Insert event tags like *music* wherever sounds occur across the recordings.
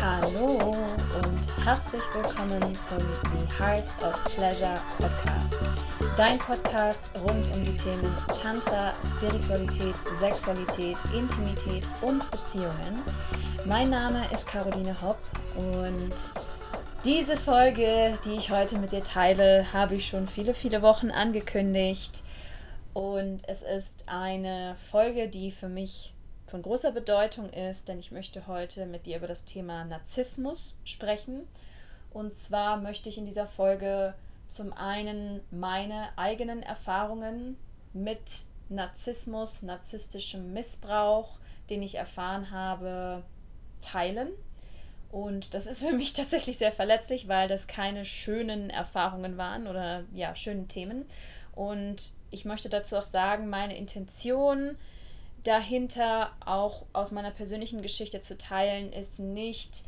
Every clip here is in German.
Hallo und herzlich willkommen zum The Heart of Pleasure Podcast. Dein Podcast rund um die Themen Tantra, Spiritualität, Sexualität, Intimität und Beziehungen. Mein Name ist Caroline Hopp und diese Folge, die ich heute mit dir teile, habe ich schon viele, viele Wochen angekündigt. Und es ist eine Folge, die für mich von großer Bedeutung ist, denn ich möchte heute mit dir über das Thema Narzissmus sprechen. Und zwar möchte ich in dieser Folge zum einen meine eigenen Erfahrungen mit Narzissmus, narzisstischem Missbrauch, den ich erfahren habe, teilen. Und das ist für mich *laughs* tatsächlich sehr verletzlich, weil das keine schönen Erfahrungen waren oder ja, schönen Themen. Und ich möchte dazu auch sagen, meine Intention, dahinter auch aus meiner persönlichen Geschichte zu teilen, ist nicht,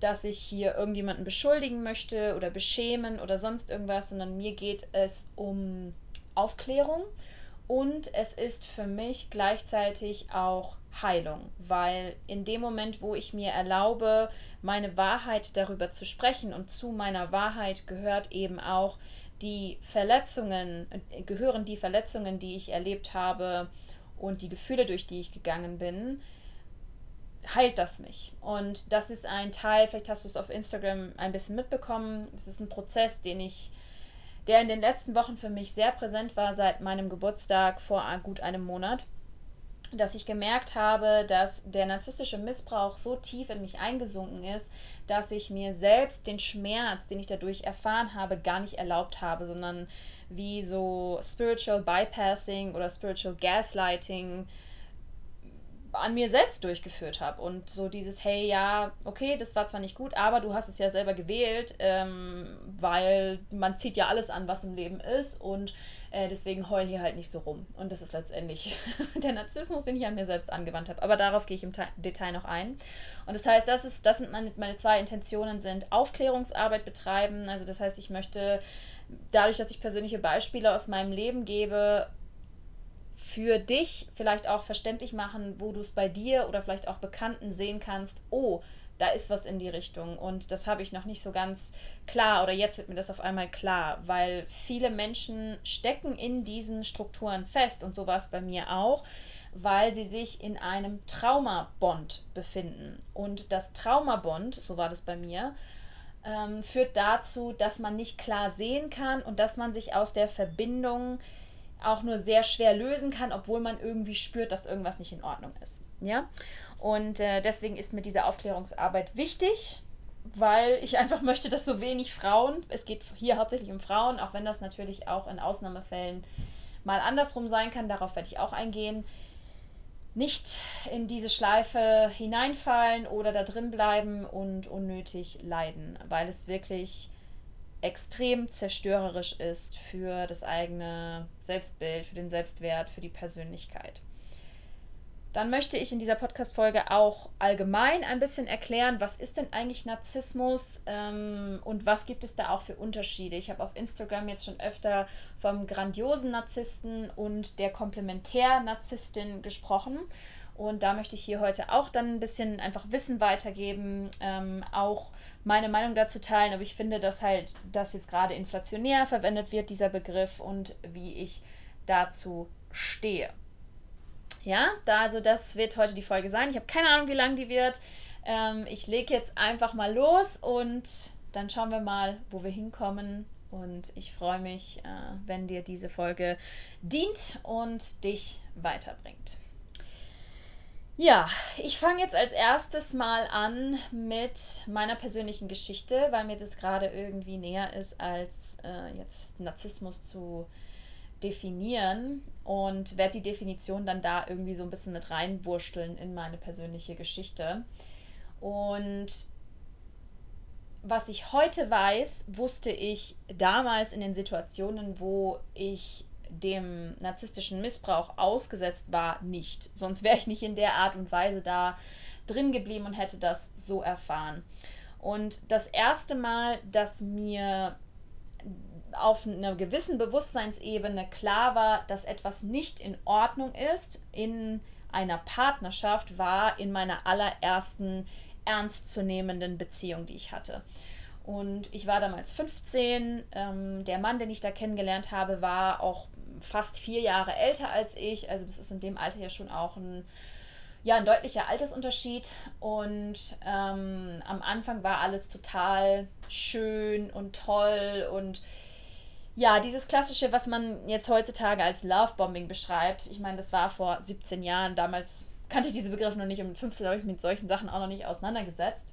dass ich hier irgendjemanden beschuldigen möchte oder beschämen oder sonst irgendwas, sondern mir geht es um Aufklärung und es ist für mich gleichzeitig auch Heilung, weil in dem Moment, wo ich mir erlaube, meine Wahrheit darüber zu sprechen und zu meiner Wahrheit gehört eben auch die Verletzungen, gehören die Verletzungen, die ich erlebt habe, und die Gefühle, durch die ich gegangen bin, heilt das mich. Und das ist ein Teil, vielleicht hast du es auf Instagram ein bisschen mitbekommen. Es ist ein Prozess, den ich, der in den letzten Wochen für mich sehr präsent war seit meinem Geburtstag vor gut einem Monat dass ich gemerkt habe, dass der narzisstische Missbrauch so tief in mich eingesunken ist, dass ich mir selbst den Schmerz, den ich dadurch erfahren habe, gar nicht erlaubt habe, sondern wie so Spiritual Bypassing oder Spiritual Gaslighting an mir selbst durchgeführt habe. Und so dieses, hey, ja, okay, das war zwar nicht gut, aber du hast es ja selber gewählt, ähm, weil man zieht ja alles an, was im Leben ist und äh, deswegen heul hier halt nicht so rum. Und das ist letztendlich *laughs* der Narzissmus, den ich an mir selbst angewandt habe. Aber darauf gehe ich im Detail noch ein. Und das heißt, das, ist, das sind meine, meine zwei Intentionen, sind Aufklärungsarbeit betreiben. Also das heißt, ich möchte dadurch, dass ich persönliche Beispiele aus meinem Leben gebe, für dich vielleicht auch verständlich machen, wo du es bei dir oder vielleicht auch Bekannten sehen kannst, oh, da ist was in die Richtung und das habe ich noch nicht so ganz klar oder jetzt wird mir das auf einmal klar, weil viele Menschen stecken in diesen Strukturen fest und so war es bei mir auch, weil sie sich in einem Traumabond befinden. Und das Traumabond, so war das bei mir, ähm, führt dazu, dass man nicht klar sehen kann und dass man sich aus der Verbindung auch nur sehr schwer lösen kann, obwohl man irgendwie spürt, dass irgendwas nicht in Ordnung ist. Ja? Und äh, deswegen ist mir diese Aufklärungsarbeit wichtig, weil ich einfach *laughs* möchte, dass so wenig Frauen, es geht hier hauptsächlich um Frauen, auch wenn das natürlich auch in Ausnahmefällen mal andersrum sein kann, darauf werde ich auch eingehen, nicht in diese Schleife hineinfallen oder da drin bleiben und unnötig leiden, weil es wirklich extrem zerstörerisch ist für das eigene Selbstbild, für den Selbstwert, für die Persönlichkeit. Dann möchte ich in dieser Podcast-Folge auch allgemein ein bisschen erklären, was ist denn eigentlich Narzissmus ähm, und was gibt es da auch für Unterschiede. Ich habe auf Instagram jetzt schon öfter vom grandiosen Narzissten und der Komplementär-Narzisstin gesprochen. Und da möchte ich hier heute auch dann ein bisschen einfach Wissen weitergeben, ähm, auch meine Meinung dazu teilen, aber ich finde, dass halt das jetzt gerade inflationär verwendet wird, dieser Begriff und wie ich dazu stehe. Ja, da, also das wird heute die Folge sein. Ich habe keine Ahnung, wie lang die wird. Ähm, ich lege jetzt einfach mal los und dann schauen wir mal, wo wir hinkommen. Und ich freue mich, äh, wenn dir diese Folge dient und dich weiterbringt. Ja, ich fange jetzt als erstes mal an mit meiner persönlichen Geschichte, weil mir das gerade irgendwie näher ist, als äh, jetzt Narzissmus zu definieren und werde die Definition dann da irgendwie so ein bisschen mit reinwurschteln in meine persönliche Geschichte. Und was ich heute weiß, wusste ich damals in den Situationen, wo ich dem narzisstischen Missbrauch ausgesetzt war, nicht. Sonst wäre ich nicht in der Art und Weise da drin geblieben und hätte das so erfahren. Und das erste Mal, dass mir auf einer gewissen Bewusstseinsebene klar war, dass etwas nicht in Ordnung ist in einer Partnerschaft, war in meiner allerersten ernstzunehmenden Beziehung, die ich hatte. Und ich war damals 15. Ähm, der Mann, den ich da kennengelernt habe, war auch fast vier Jahre älter als ich. Also das ist in dem Alter ja schon auch ein, ja, ein deutlicher Altersunterschied. Und ähm, am Anfang war alles total schön und toll und ja, dieses klassische, was man jetzt heutzutage als Lovebombing beschreibt. Ich meine, das war vor 17 Jahren. Damals kannte ich diese Begriffe noch nicht und mit 15 habe ich mit solchen Sachen auch noch nicht auseinandergesetzt.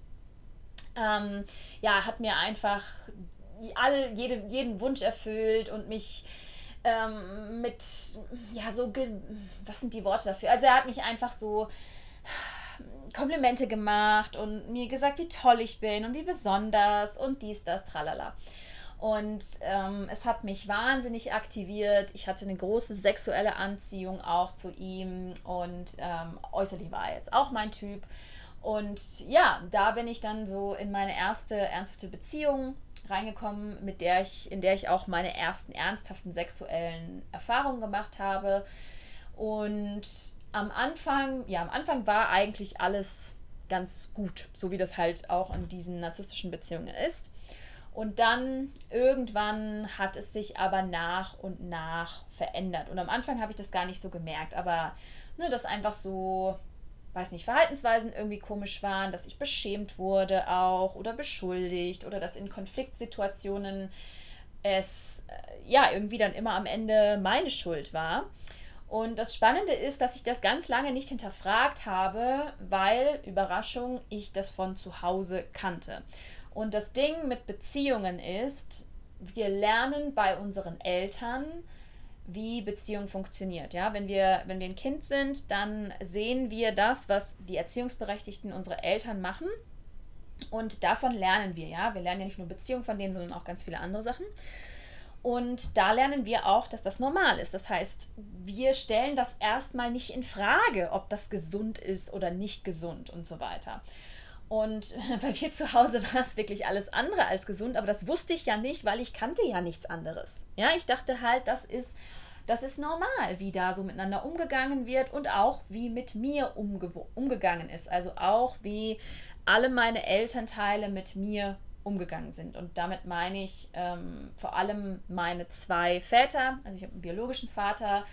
Ähm, ja, hat mir einfach all, jede, jeden Wunsch erfüllt und mich ähm, mit, ja, so, was sind die Worte dafür? Also er hat mich einfach so Komplimente gemacht und mir gesagt, wie toll ich bin und wie besonders und dies, das, tralala. Und ähm, es hat mich wahnsinnig aktiviert. Ich hatte eine große sexuelle Anziehung auch zu ihm und ähm, äußerlich war er jetzt auch mein Typ. Und ja, da bin ich dann so in meine erste ernsthafte Beziehung reingekommen, mit der ich, in der ich auch meine ersten ernsthaften sexuellen Erfahrungen gemacht habe. Und am Anfang, ja, am Anfang war eigentlich alles ganz gut, so wie das halt auch in diesen narzisstischen Beziehungen ist. Und dann irgendwann hat es sich aber nach und nach verändert. Und am Anfang habe ich das gar nicht so gemerkt, aber ne, das einfach so weiß nicht, Verhaltensweisen irgendwie komisch waren, dass ich beschämt wurde auch oder beschuldigt oder dass in Konfliktsituationen es äh, ja irgendwie dann immer am Ende meine Schuld war. Und das Spannende ist, dass ich das ganz lange nicht hinterfragt habe, weil, Überraschung, ich das von zu Hause kannte. Und das Ding mit Beziehungen ist, wir lernen bei unseren Eltern, wie Beziehung funktioniert. Ja? Wenn, wir, wenn wir ein Kind sind, dann sehen wir das, was die Erziehungsberechtigten, unsere Eltern machen. Und davon lernen wir, ja. Wir lernen ja nicht nur Beziehung von denen, sondern auch ganz viele andere Sachen. Und da lernen wir auch, dass das normal ist. Das heißt, wir stellen das erstmal nicht in Frage, ob das gesund ist oder nicht gesund und so weiter. Und *laughs* bei mir zu Hause *laughs* war es wirklich alles andere als gesund, aber das wusste ich ja nicht, weil ich kannte ja nichts anderes. Ja, ich dachte halt, das ist das ist normal, wie da so miteinander umgegangen wird und auch wie mit mir umge umgegangen ist. Also auch wie alle meine Elternteile mit mir umgegangen sind. Und damit meine ich ähm, vor allem meine zwei Väter. Also ich habe einen biologischen Vater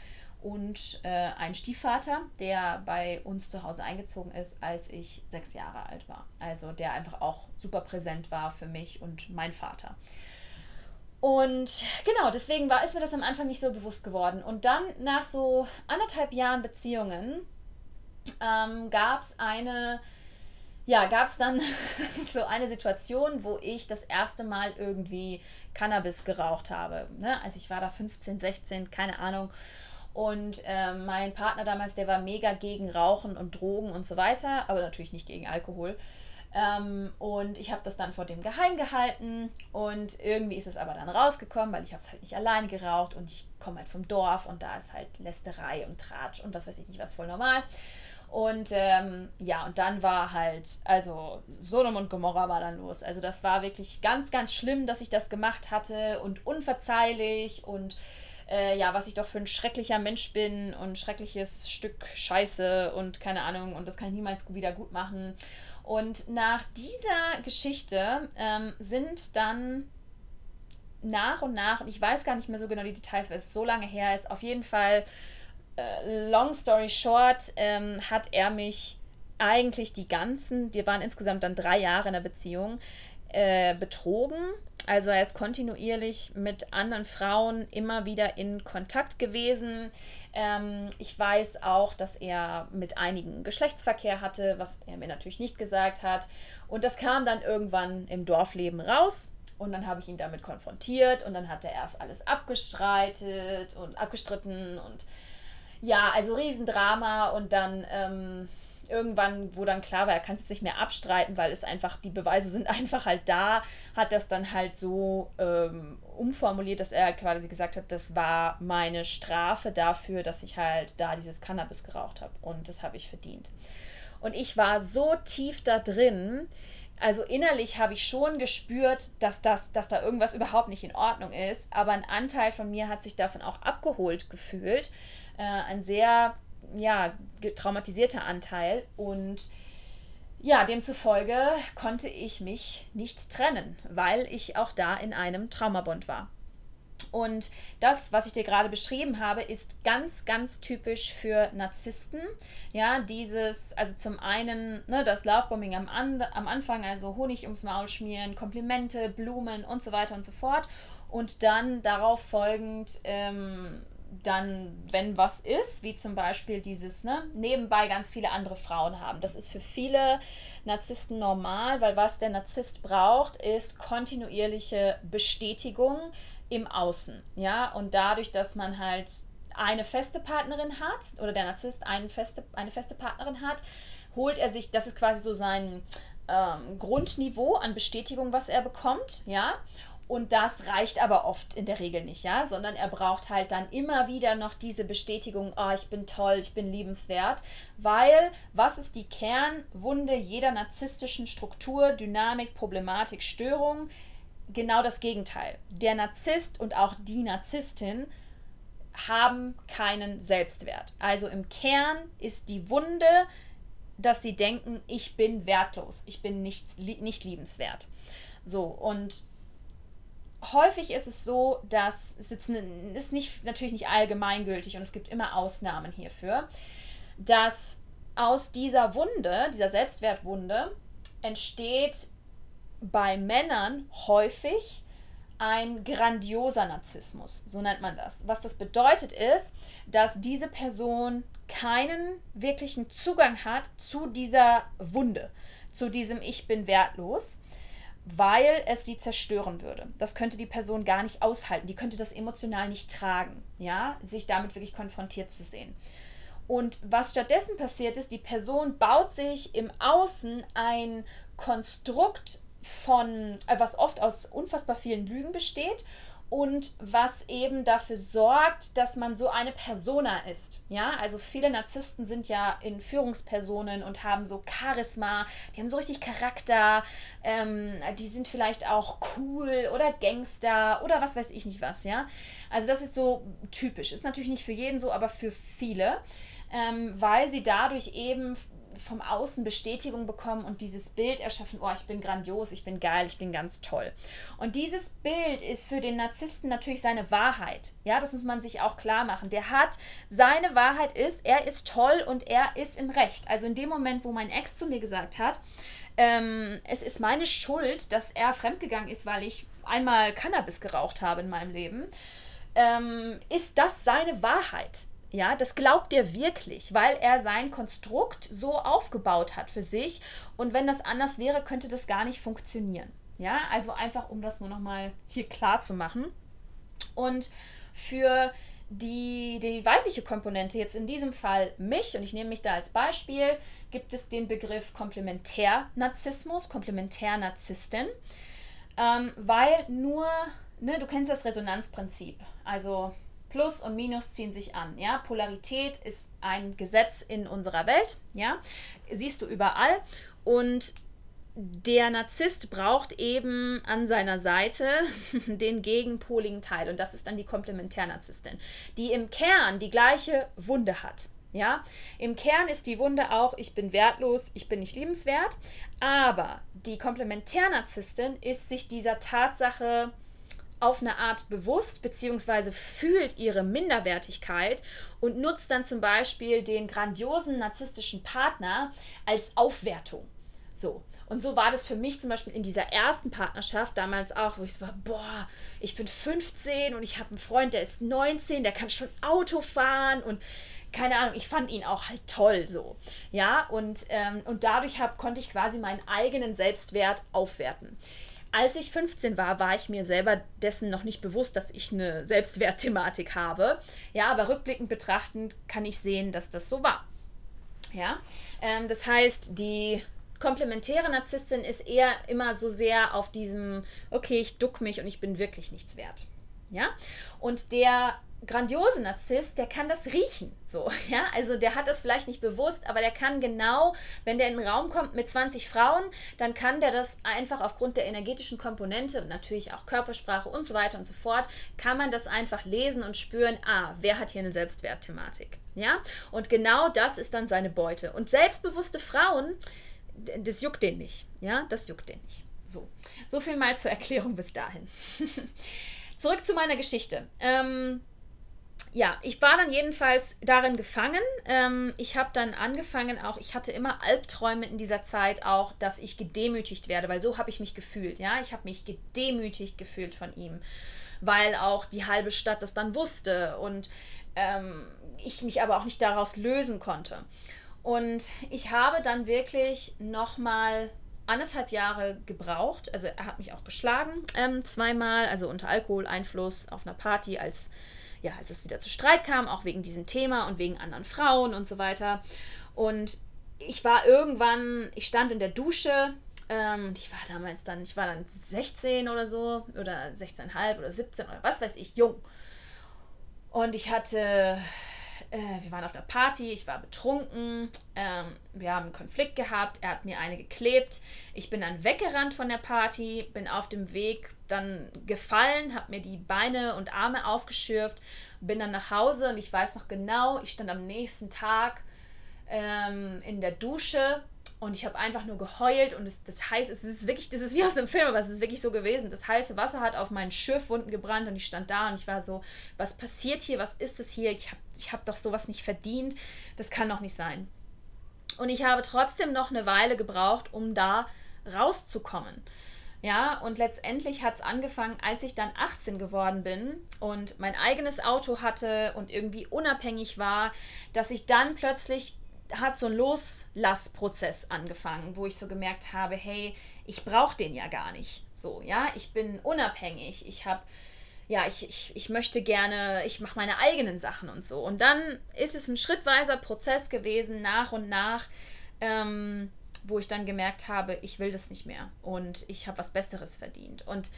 und äh, einen Stiefvater, der bei uns zu Hause eingezogen ist, als ich sechs Jahre alt war. Also der einfach auch super präsent war für mich und mein Vater. Und genau, deswegen war, ist mir das am Anfang nicht so bewusst geworden. Und dann nach so anderthalb Jahren Beziehungen ähm, gab es eine, ja, gab es dann *laughs* so eine Situation, wo ich das erste Mal irgendwie Cannabis geraucht habe. Ne? Also ich war da 15, 16, keine Ahnung. Und äh, mein Partner damals, der war mega gegen Rauchen und Drogen und so weiter, aber natürlich nicht gegen Alkohol. Ähm, und ich habe das dann vor dem geheim gehalten und irgendwie ist es aber dann rausgekommen, weil ich habe es halt nicht alleine geraucht und ich komme halt vom Dorf und da ist halt Lästerei und Tratsch und was weiß ich nicht was, voll normal. Und ähm, ja, und dann war halt, also Sodom und Gomorra war dann los. Also das war wirklich ganz, ganz schlimm, dass ich das gemacht hatte und unverzeihlich und äh, ja, was ich doch für ein schrecklicher Mensch bin und schreckliches Stück Scheiße und keine Ahnung und das kann ich niemals wieder gut machen. Und nach dieser Geschichte ähm, sind dann nach und nach, und ich weiß gar nicht mehr so genau die Details, weil es so lange her ist, auf jeden Fall, äh, long story short, ähm, hat er mich eigentlich die ganzen, wir waren insgesamt dann drei Jahre in der Beziehung, äh, betrogen. Also er ist kontinuierlich mit anderen Frauen immer wieder in Kontakt gewesen. Ähm, ich weiß auch, dass er mit einigen Geschlechtsverkehr hatte, was er mir natürlich nicht gesagt hat. Und das kam dann irgendwann im Dorfleben raus. Und dann habe ich ihn damit konfrontiert und dann hat er erst alles abgestreitet und abgestritten und ja, also Riesendrama und dann ähm, irgendwann, wo dann klar war, er kann es nicht mehr abstreiten, weil es einfach, die Beweise sind *laughs* einfach halt da, hat das dann halt so ähm, umformuliert, dass er quasi gesagt hat, das war meine Strafe dafür, dass ich halt da dieses Cannabis geraucht habe und das habe ich verdient. Und ich war so tief da drin, also innerlich habe ich schon gespürt, dass, das, dass da irgendwas überhaupt nicht in Ordnung ist, aber ein Anteil von mir hat sich davon auch abgeholt gefühlt. Äh, ein sehr ja, traumatisierter Anteil und ja, demzufolge konnte ich mich nicht trennen, weil ich auch da in einem Traumabond war. Und das, was ich dir gerade beschrieben habe, ist ganz, ganz typisch für Narzissten. Ja, dieses, also zum einen ne, das Lovebombing am, An am Anfang, also Honig ums Maul schmieren, Komplimente, Blumen und so weiter und so fort. Und dann darauf folgend ähm, dann, wenn was ist, wie zum Beispiel dieses, ne, nebenbei ganz viele andere Frauen haben. Das ist für viele Narzissten normal, weil was der Narzisst braucht, ist kontinuierliche Bestätigung im Außen. Ja, und dadurch, dass man halt eine feste Partnerin hat oder der Narzisst eine feste, eine feste Partnerin hat, holt er sich, das ist quasi so sein ähm, Grundniveau an Bestätigung, was er bekommt, ja. Und das reicht aber oft in der Regel nicht, ja, sondern er braucht halt dann immer wieder noch diese Bestätigung, oh, ich bin toll, ich bin liebenswert, weil was ist die Kernwunde jeder narzisstischen Struktur, Dynamik, Problematik, Störung? Genau das Gegenteil. Der Narzisst und auch die Narzisstin haben keinen Selbstwert. Also im Kern ist die Wunde, dass sie denken, ich bin wertlos, ich bin nicht, nicht liebenswert. So, und häufig ist es so, dass es jetzt ist nicht, natürlich nicht allgemeingültig und es gibt immer Ausnahmen hierfür, dass aus dieser Wunde, dieser Selbstwertwunde, entsteht bei Männern häufig ein grandioser Narzissmus, so nennt man das. Was das bedeutet ist, dass diese Person keinen wirklichen Zugang hat zu dieser Wunde, zu diesem Ich bin wertlos weil es sie zerstören würde. Das könnte die Person gar nicht aushalten. Die könnte das emotional nicht tragen, ja, sich damit wirklich konfrontiert zu sehen. Und was stattdessen passiert ist, die Person baut sich im Außen ein Konstrukt von, äh, was oft aus unfassbar vielen Lügen besteht und was eben dafür sorgt, dass man so eine Persona ist. Ja, also viele Narzissten sind ja in Führungspersonen und haben so Charisma, die haben so richtig Charakter, ähm, die sind vielleicht auch cool oder Gangster oder was weiß ich nicht was, ja. Also das ist so typisch. Ist natürlich nicht für jeden so, aber für viele. Ähm, weil sie dadurch eben vom Außen Bestätigung bekommen und dieses Bild erschaffen, oh, ich bin grandios, ich bin geil, ich bin ganz toll. Und dieses Bild ist für den Narzissten natürlich seine Wahrheit. Ja, das muss man sich auch klar machen. Der hat, seine Wahrheit ist, er ist toll und er ist im Recht. Also in dem Moment, wo mein Ex zu mir gesagt hat, ähm, es ist meine Schuld, dass er fremdgegangen ist, weil ich einmal Cannabis geraucht habe in meinem Leben, ähm, ist das seine Wahrheit. Ja, das glaubt er wirklich, weil er sein Konstrukt so aufgebaut hat für sich. Und wenn das anders wäre, könnte das gar nicht funktionieren. Ja, also einfach, um das nur nochmal hier klar zu machen. Und für die, die weibliche Komponente, jetzt in diesem Fall mich, und ich nehme mich da als Beispiel, gibt es den Begriff Komplementärnarzissmus, Komplementärnarzisstin, ähm, weil nur, ne, du kennst das Resonanzprinzip. Also Plus und Minus ziehen sich an. Ja? Polarität ist ein Gesetz in unserer Welt. Ja? Siehst du überall. Und der Narzisst braucht eben an seiner Seite *laughs* den gegenpoligen Teil. Und das ist dann die Komplementärnarzisstin, die im Kern die gleiche Wunde hat. Ja, im Kern ist die Wunde auch, ich bin wertlos, ich bin nicht liebenswert. Aber die Komplementärnarzisstin ist sich dieser Tatsache auf eine Art bewusst bzw. fühlt ihre Minderwertigkeit und nutzt dann zum Beispiel den grandiosen narzisstischen Partner als Aufwertung. So. Und so war das für mich zum Beispiel in dieser ersten Partnerschaft damals auch, wo ich so war, boah, ich bin 15 und ich habe einen Freund, der ist 19, der kann schon Auto fahren und keine Ahnung, ich fand ihn auch halt toll so. Ja, und, ähm, und dadurch hab, konnte ich quasi meinen eigenen Selbstwert aufwerten. Als ich 15 war, war ich mir selber dessen noch nicht bewusst, dass ich eine Selbstwertthematik habe. Ja, aber rückblickend betrachtend kann ich sehen, dass das so war. Ja, ähm, das heißt, die komplementäre Narzisstin ist eher immer so sehr auf diesem, okay, ich duck mich und ich bin wirklich nichts wert. Ja, und der grandiose Narzisst, der kann das riechen. So, *laughs* ja, also der hat das vielleicht nicht bewusst, aber der kann genau, wenn der in den Raum kommt mit 20 Frauen, dann kann der das einfach aufgrund der energetischen Komponente und natürlich auch Körpersprache und so weiter und so fort, kann man das einfach lesen und spüren, ah, wer hat hier eine Selbstwertthematik. Ja, und genau das ist dann seine Beute. Und selbstbewusste Frauen, das juckt den nicht. Ja, das juckt den nicht. So, so viel mal zur Erklärung bis dahin. *laughs* Zurück zu meiner Geschichte. Ähm, ja, ich war dann jedenfalls darin gefangen. Ähm, ich habe dann angefangen, auch ich hatte immer Albträume in dieser Zeit auch, dass ich gedemütigt werde, weil so habe ich mich gefühlt. Ja, ich habe mich gedemütigt gefühlt von ihm, weil auch die halbe Stadt das dann wusste und ähm, ich mich aber auch nicht daraus lösen konnte. Und ich habe dann wirklich nochmal anderthalb Jahre gebraucht. Also er hat mich auch geschlagen ähm, zweimal, also unter Alkoholeinfluss auf einer Party, als, ja, als es wieder zu Streit kam, auch wegen diesem Thema und wegen anderen Frauen und so weiter. Und ich war irgendwann, ich stand in der Dusche. Ähm, ich war damals dann, ich war dann 16 oder so, oder 16,5 oder 17 oder was weiß ich, jung. Und ich hatte äh, wir waren auf einer Party, ich war betrunken, ähm, wir haben einen Konflikt gehabt, er hat mir eine geklebt. Ich bin dann weggerannt von der Party, bin auf dem Weg dann gefallen, habe mir die Beine und Arme aufgeschürft, bin dann nach Hause und ich weiß noch genau, ich stand am nächsten Tag ähm, in der Dusche und ich habe einfach nur geheult und das, das heißt, es ist wirklich, das ist wie aus einem Film, aber es ist wirklich so gewesen. Das heiße Wasser hat auf meinen Schürfwunden gebrannt und ich stand da und ich war so, was passiert hier, was ist es hier? Ich habe ich hab doch sowas nicht verdient, das kann doch nicht sein. Und ich habe trotzdem noch eine Weile gebraucht, um da rauszukommen. Ja, und letztendlich hat es angefangen, als ich dann 18 geworden bin und mein eigenes Auto hatte und irgendwie unabhängig war, dass ich dann plötzlich hat so ein Loslassprozess angefangen, wo ich so gemerkt habe, hey, ich brauche den ja gar nicht. So, ja, ich bin unabhängig, ich habe, ja, ich, ich, ich möchte gerne, ich mache meine eigenen Sachen und so. Und dann ist es ein schrittweiser Prozess gewesen, nach und nach, ähm, wo ich dann gemerkt habe, ich will das nicht mehr und ich habe was Besseres verdient. Und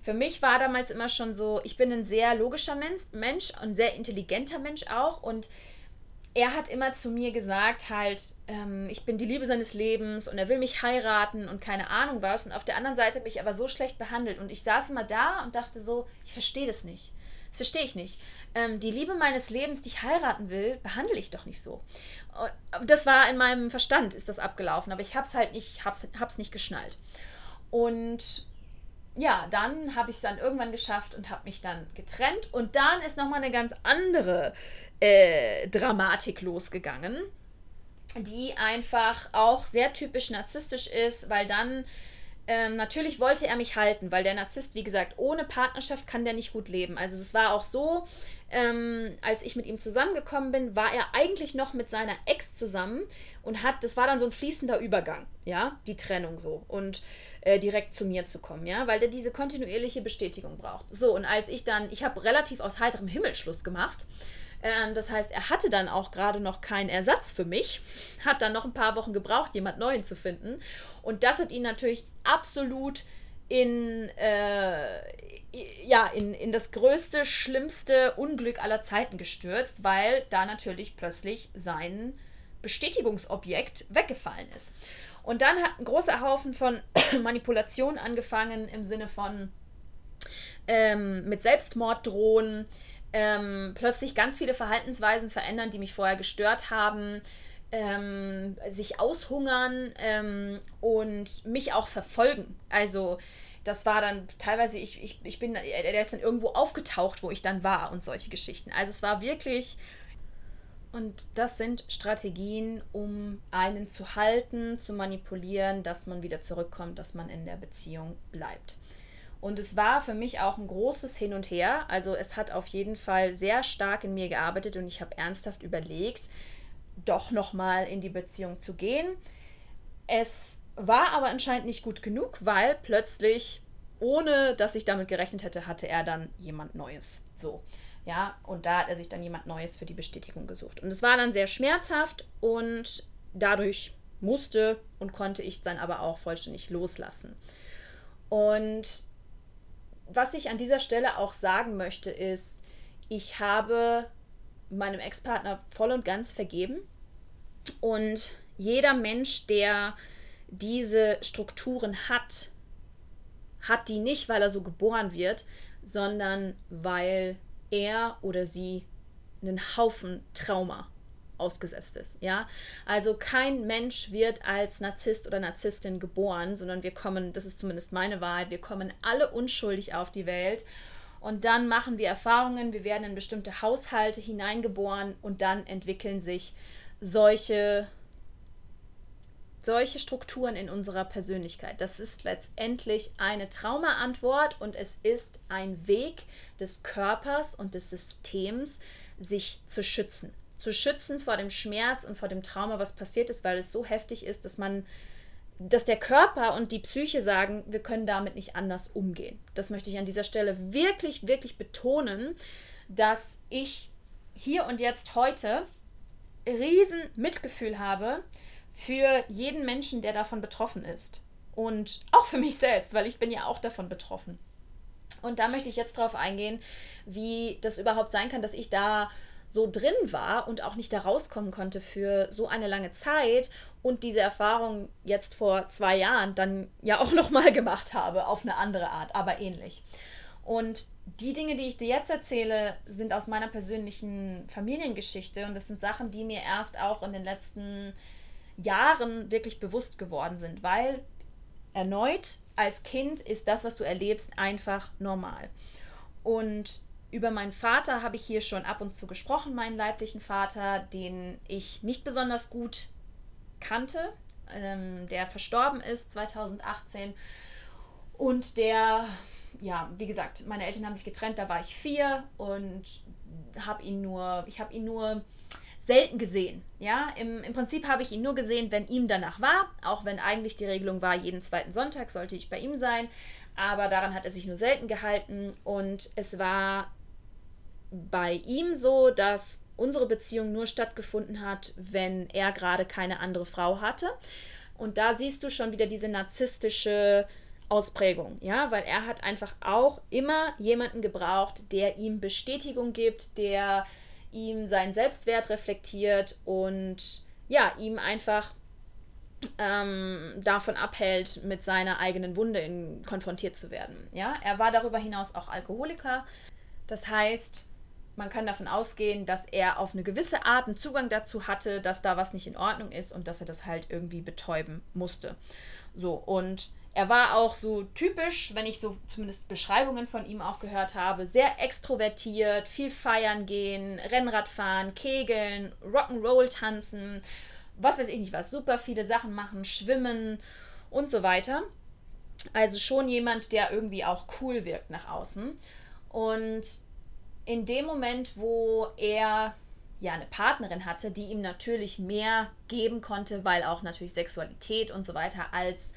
für mich war damals immer schon so, ich bin ein sehr logischer Mensch, Mensch und sehr intelligenter Mensch auch und er hat immer zu mir gesagt, halt, ähm, ich bin die Liebe seines Lebens und er will mich heiraten und keine Ahnung was. Und auf der anderen Seite mich aber so schlecht behandelt. Und ich saß immer da und dachte so, ich verstehe das nicht. Das verstehe ich nicht. Ähm, die Liebe meines Lebens, die ich heiraten will, behandle ich doch nicht so. Und das war in meinem Verstand, ist das abgelaufen, aber ich hab's halt nicht, hab's, hab's nicht geschnallt. Und ja, dann habe ich es dann irgendwann geschafft und habe mich dann getrennt. Und dann ist nochmal eine ganz andere äh, Dramatik losgegangen, die einfach auch sehr typisch narzisstisch ist, weil dann ähm, natürlich wollte er mich halten, weil der Narzisst, wie gesagt, ohne Partnerschaft kann der nicht gut leben. Also es war auch so, ähm, als ich mit ihm zusammengekommen bin, war er eigentlich noch mit seiner Ex zusammen und hat, das war dann so ein fließender Übergang, ja, die Trennung so und äh, direkt zu mir zu kommen, ja, weil der diese kontinuierliche Bestätigung braucht. So, und als ich dann, ich habe relativ aus heiterem Himmel Schluss gemacht das heißt, er hatte dann auch gerade noch keinen Ersatz für mich, hat dann noch ein paar Wochen gebraucht, jemand Neuen zu finden. Und das hat ihn natürlich absolut in, äh, ja, in, in das größte, schlimmste Unglück aller Zeiten gestürzt, weil da natürlich plötzlich sein Bestätigungsobjekt weggefallen ist. Und dann hat ein großer Haufen von *coughs* Manipulationen angefangen im Sinne von ähm, mit Selbstmorddrohen, ähm, plötzlich ganz viele Verhaltensweisen verändern, die mich vorher gestört haben, ähm, sich aushungern ähm, und mich auch verfolgen. Also das war dann teilweise, ich, ich, ich bin, der ist dann irgendwo aufgetaucht, wo ich dann war und solche Geschichten. Also es war wirklich, und das sind Strategien, um einen zu halten, zu manipulieren, dass man wieder zurückkommt, dass man in der Beziehung bleibt. Und es war für mich auch ein großes Hin und Her. Also es hat auf jeden Fall sehr stark in mir gearbeitet und ich habe ernsthaft überlegt, doch nochmal in die Beziehung zu gehen. Es war aber anscheinend nicht gut genug, weil plötzlich, ohne dass ich damit gerechnet hätte, hatte er dann jemand Neues. So. Ja, und da hat er sich dann jemand Neues für die Bestätigung gesucht. Und es war dann sehr schmerzhaft und dadurch musste und konnte ich dann aber auch vollständig loslassen. Und was ich an dieser Stelle auch sagen möchte, ist, ich habe meinem Ex-Partner voll und ganz vergeben. Und jeder Mensch, der diese Strukturen hat, hat die nicht, weil er so geboren wird, sondern weil er oder sie einen Haufen Trauma ausgesetzt ist. Ja, also kein Mensch wird als Narzisst oder Narzisstin geboren, sondern wir kommen, das ist zumindest meine Wahrheit, wir kommen alle unschuldig auf die Welt und dann machen wir Erfahrungen, wir werden in bestimmte Haushalte hineingeboren und dann entwickeln sich solche solche Strukturen in unserer Persönlichkeit. Das ist letztendlich eine Traumaantwort und es ist ein Weg des Körpers und des Systems, sich zu schützen zu schützen vor dem Schmerz und vor dem Trauma, was passiert ist, weil es so heftig ist, dass man, dass der Körper und die Psyche sagen, wir können damit nicht anders umgehen. Das möchte ich an dieser Stelle wirklich, wirklich betonen, dass ich hier und jetzt heute riesen Mitgefühl habe für jeden Menschen, der davon betroffen ist. Und auch für mich selbst, weil ich bin ja auch davon betroffen. Und da möchte ich jetzt drauf eingehen, wie das überhaupt sein kann, dass ich da so drin war und auch nicht da rauskommen konnte für so eine lange Zeit und diese Erfahrung jetzt vor zwei Jahren dann ja auch *laughs* nochmal gemacht habe, auf eine andere Art, aber ähnlich. Und die Dinge, die ich dir jetzt erzähle, sind aus meiner persönlichen Familiengeschichte und das sind Sachen, die mir erst auch in den letzten Jahren wirklich bewusst geworden sind, weil erneut als Kind ist das, was du erlebst, einfach normal. Und über meinen Vater habe ich hier schon ab und zu gesprochen, meinen leiblichen Vater, den ich nicht besonders gut kannte, ähm, der verstorben ist 2018 und der, ja, wie gesagt, meine Eltern haben sich getrennt, da war ich vier und habe ihn nur, ich habe ihn nur selten gesehen. Ja, im, im Prinzip habe ich ihn nur gesehen, wenn ihm danach war, auch wenn eigentlich die Regelung war, jeden zweiten Sonntag sollte ich bei ihm sein. Aber daran hat er sich nur selten gehalten und es war bei ihm so, dass unsere Beziehung nur stattgefunden hat, wenn er gerade keine andere Frau hatte. Und da siehst du schon wieder diese narzisstische Ausprägung, ja, weil er hat einfach auch immer jemanden gebraucht, der ihm Bestätigung gibt, der ihm seinen Selbstwert reflektiert und ja, ihm einfach ähm, davon abhält, mit seiner eigenen Wunde in, konfrontiert zu werden. Ja, er war darüber hinaus auch Alkoholiker. Das heißt, man kann davon ausgehen, dass er auf eine gewisse Art einen Zugang dazu hatte, dass da was nicht in Ordnung ist und dass er das halt irgendwie betäuben musste. So, und er war auch so typisch, wenn ich so zumindest Beschreibungen von ihm auch gehört habe, sehr extrovertiert, viel feiern gehen, Rennrad fahren, kegeln, Rock'n'Roll tanzen, was weiß ich nicht was, super viele Sachen machen, schwimmen und so weiter. Also schon jemand, der irgendwie auch cool wirkt nach außen. Und in dem Moment, wo er ja eine Partnerin hatte, die ihm natürlich mehr geben konnte, weil auch natürlich Sexualität und so weiter als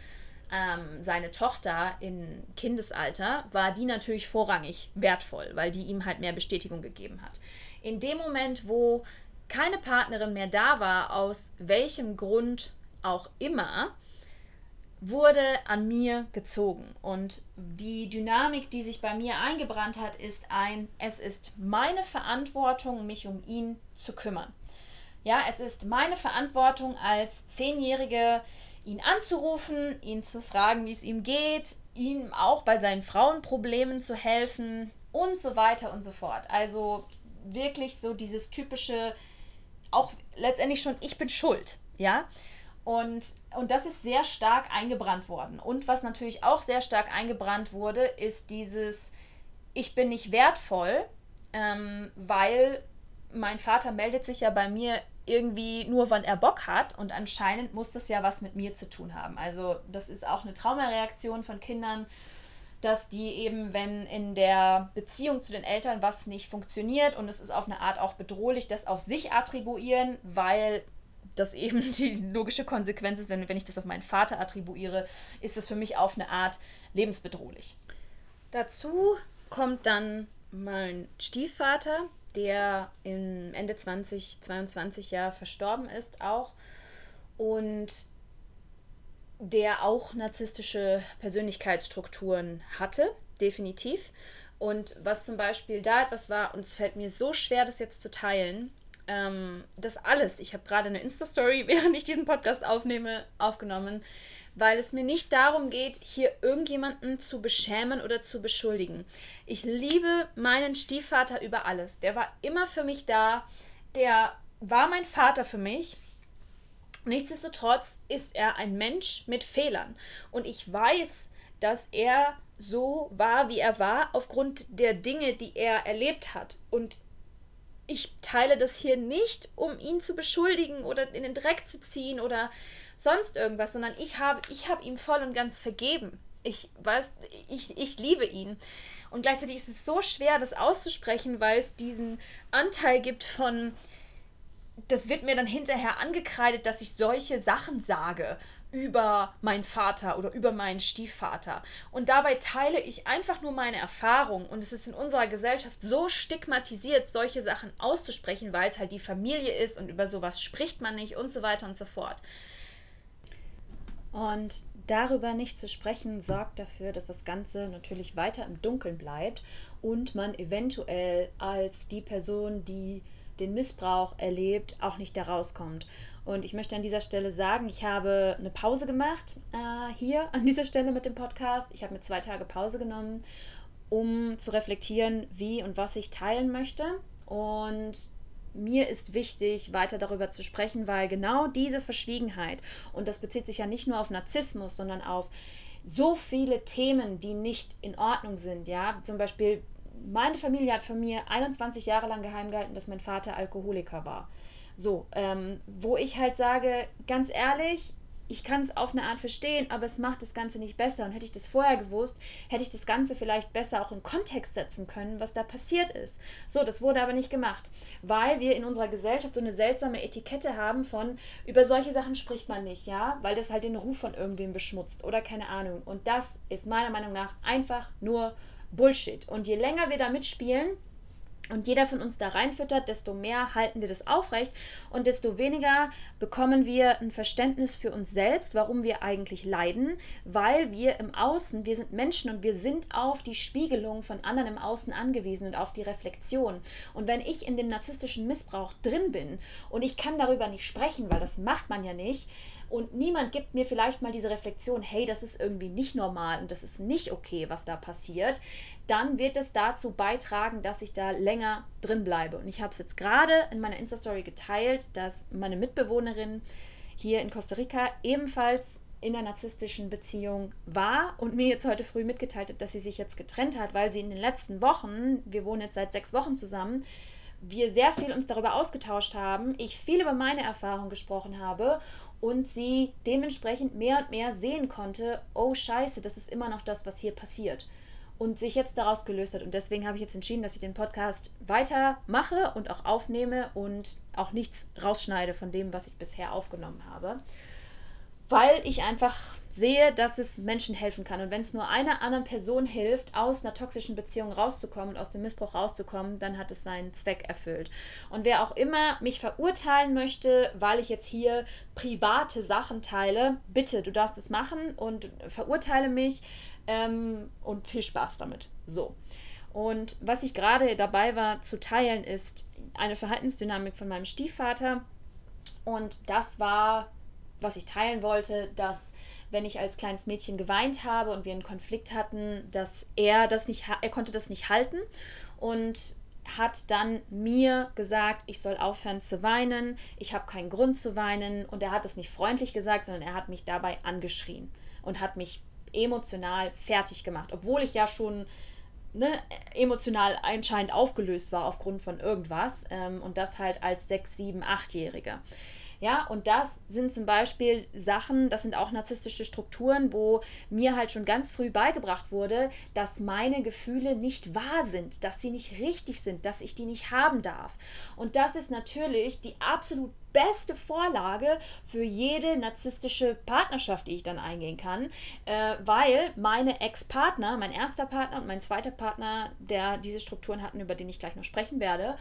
ähm, seine Tochter in Kindesalter, war die natürlich vorrangig wertvoll, weil die ihm halt mehr Bestätigung gegeben hat. In dem Moment, wo keine Partnerin mehr da war, aus welchem Grund auch immer, wurde an mir gezogen. Und die Dynamik, die sich bei mir eingebrannt hat, ist ein, es ist meine Verantwortung, mich um ihn zu kümmern. Ja, es ist meine Verantwortung als Zehnjährige, ihn anzurufen, ihn zu fragen, wie es ihm geht, ihm auch bei seinen Frauenproblemen zu helfen und so weiter und so fort. Also wirklich so dieses typische, auch letztendlich schon, ich bin schuld. Ja, und, und das ist sehr stark eingebrannt worden. Und was natürlich auch sehr stark eingebrannt wurde, ist dieses, ich bin nicht wertvoll, ähm, weil mein Vater meldet sich ja bei mir irgendwie nur, wann er Bock hat. Und anscheinend muss das ja was mit mir zu tun haben. Also das ist auch eine Traumareaktion von Kindern, dass die eben, wenn in der Beziehung zu den Eltern was nicht funktioniert und es ist auf eine Art auch bedrohlich, das auf sich attribuieren, weil das eben *laughs* die logische Konsequenz ist, wenn, wenn ich das auf meinen Vater attribuiere, ist das für mich auf eine Art lebensbedrohlich. Dazu kommt dann mein Stiefvater, der im Ende 2022 ja verstorben ist auch und der auch narzisstische Persönlichkeitsstrukturen hatte, definitiv. Und was zum Beispiel da etwas war, und es fällt mir so schwer, das jetzt zu teilen, ähm, das alles, ich habe gerade eine Insta-Story, *laughs* während ich diesen Podcast aufnehme, aufgenommen, weil es mir nicht darum geht, hier irgendjemanden zu beschämen oder zu beschuldigen. Ich liebe meinen Stiefvater über alles. Der war immer für mich da. Der war mein Vater für mich. Nichtsdestotrotz ist er ein Mensch mit Fehlern. Und ich weiß, dass er so war, wie er war, aufgrund der Dinge, die er erlebt hat. Und ich teile das hier nicht, um ihn zu beschuldigen oder in den Dreck zu ziehen oder sonst irgendwas, sondern ich habe ich hab ihm voll und ganz vergeben. Ich weiß, ich, ich liebe ihn. Und gleichzeitig ist es so schwer, das auszusprechen, weil es diesen Anteil gibt von, das wird mir dann hinterher angekreidet, dass ich solche Sachen sage über meinen Vater oder über meinen Stiefvater. Und dabei teile ich einfach nur meine Erfahrung. Und es ist in unserer Gesellschaft so stigmatisiert, solche Sachen auszusprechen, weil es halt die Familie ist und über sowas spricht man nicht und so weiter und so fort. Und darüber nicht zu sprechen, sorgt dafür, dass das Ganze natürlich weiter im Dunkeln bleibt und man eventuell als die Person, die den Missbrauch erlebt, auch nicht da rauskommt. Und ich möchte an dieser Stelle sagen, ich habe eine Pause gemacht äh, hier an dieser Stelle mit dem Podcast. Ich habe mir zwei Tage Pause genommen, um zu reflektieren, wie und was ich teilen möchte. Und mir ist wichtig, weiter darüber zu sprechen, weil genau diese Verschwiegenheit, und das bezieht sich ja nicht nur auf Narzissmus, sondern auf so viele Themen, die nicht in Ordnung sind, ja, zum Beispiel meine Familie hat von mir 21 Jahre lang geheim gehalten, dass mein Vater Alkoholiker war. So, ähm, wo ich halt sage, ganz ehrlich, ich kann es auf eine Art verstehen, aber es macht das Ganze nicht besser. Und hätte ich das vorher gewusst, hätte ich das Ganze vielleicht besser auch in Kontext setzen können, was da passiert ist. So, das wurde aber nicht gemacht, weil wir in unserer Gesellschaft so eine seltsame Etikette haben von, über solche Sachen spricht man nicht, ja, weil das halt den Ruf von irgendwem beschmutzt oder keine Ahnung. Und das ist meiner Meinung nach einfach nur Bullshit. Und je länger wir da mitspielen, und jeder von uns da reinfüttert, desto mehr halten wir das aufrecht und desto weniger bekommen wir ein Verständnis für uns selbst, warum wir eigentlich leiden, weil wir im Außen, wir sind Menschen und wir sind auf die Spiegelung von anderen im Außen angewiesen und auf die Reflexion. Und wenn ich in dem narzisstischen Missbrauch drin bin und ich kann darüber nicht sprechen, weil das macht man ja nicht, und niemand gibt mir vielleicht mal diese Reflexion, hey, das ist irgendwie nicht normal und das ist nicht okay, was da passiert, dann wird es dazu beitragen, dass ich da länger drin bleibe. Und ich habe es jetzt gerade in meiner Insta-Story geteilt, dass meine Mitbewohnerin hier in Costa Rica ebenfalls in einer narzisstischen Beziehung war und mir jetzt heute früh mitgeteilt hat, dass sie sich jetzt getrennt hat, weil sie in den letzten Wochen, wir wohnen jetzt seit sechs Wochen zusammen, wir sehr viel uns darüber ausgetauscht haben, ich viel über meine Erfahrungen gesprochen habe und sie dementsprechend mehr und mehr sehen konnte, oh scheiße, das ist immer noch das, was hier passiert. Und sich jetzt daraus gelöst hat. Und deswegen habe ich jetzt entschieden, dass ich den Podcast weitermache und auch aufnehme und auch nichts rausschneide von dem, was ich bisher aufgenommen habe weil ich einfach sehe, dass es Menschen helfen kann. Und wenn es nur einer anderen Person hilft, aus einer toxischen Beziehung rauszukommen, aus dem Missbrauch rauszukommen, dann hat es seinen Zweck erfüllt. Und wer auch immer mich verurteilen möchte, weil ich jetzt hier private Sachen teile, bitte, du darfst es machen und verurteile mich ähm, und viel Spaß damit. So. Und was ich gerade dabei war zu teilen, ist eine Verhaltensdynamik von meinem Stiefvater. Und das war was ich teilen wollte, dass wenn ich als kleines Mädchen geweint habe und wir einen Konflikt hatten, dass er das nicht, er konnte das nicht halten und hat dann mir gesagt, ich soll aufhören zu weinen, ich habe keinen Grund zu weinen und er hat es nicht freundlich gesagt, sondern er hat mich dabei angeschrien und hat mich emotional fertig gemacht, obwohl ich ja schon ne, emotional anscheinend aufgelöst war aufgrund von irgendwas ähm, und das halt als sechs, sieben, achtjährige. Ja, und das sind zum Beispiel Sachen, das sind auch narzisstische Strukturen, wo mir halt schon ganz früh beigebracht wurde, dass meine Gefühle nicht wahr sind, dass sie nicht richtig sind, dass ich die nicht haben darf. Und das ist natürlich die absolut beste Vorlage für jede narzisstische Partnerschaft, die ich dann eingehen kann, äh, weil meine Ex-Partner, mein erster Partner und mein zweiter Partner, der diese Strukturen hatten, über den ich gleich noch sprechen werde,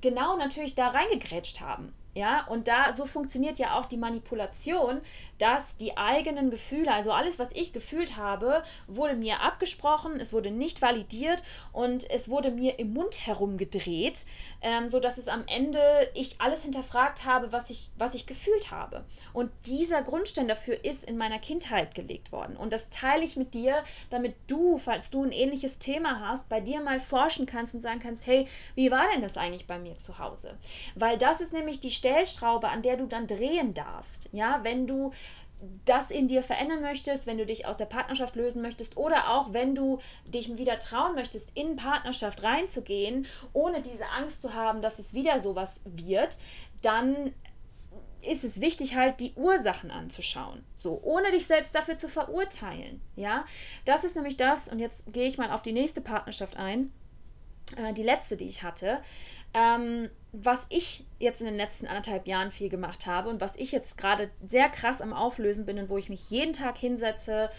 genau natürlich da reingegrätscht haben. Ja, und da so funktioniert ja auch die Manipulation, dass die eigenen Gefühle, also alles, was ich gefühlt habe, wurde mir abgesprochen, es wurde nicht validiert und es wurde mir im Mund herumgedreht, ähm, sodass es am Ende ich alles hinterfragt habe, was ich, was ich gefühlt habe. Und dieser Grundstein dafür ist in meiner Kindheit gelegt worden. Und das teile ich mit dir, damit du, falls du ein ähnliches Thema hast, bei dir mal forschen kannst und sagen kannst, hey, wie war denn das eigentlich bei mir zu Hause? Weil das ist nämlich die Stellschraube, an der du dann drehen darfst. Ja, wenn du das in dir verändern möchtest, wenn du dich aus der Partnerschaft lösen möchtest oder auch wenn du dich wieder trauen möchtest, in Partnerschaft reinzugehen, ohne diese Angst zu haben, dass es wieder sowas wird, dann ist es wichtig, halt die Ursachen anzuschauen. So, ohne dich selbst dafür zu verurteilen. Ja, das ist nämlich das, und jetzt gehe ich mal auf die nächste Partnerschaft ein, äh, die letzte, die ich hatte. Ähm, was ich jetzt in den letzten anderthalb Jahren viel gemacht habe und was ich jetzt gerade sehr krass am Auflösen bin und wo ich mich jeden Tag hinsetze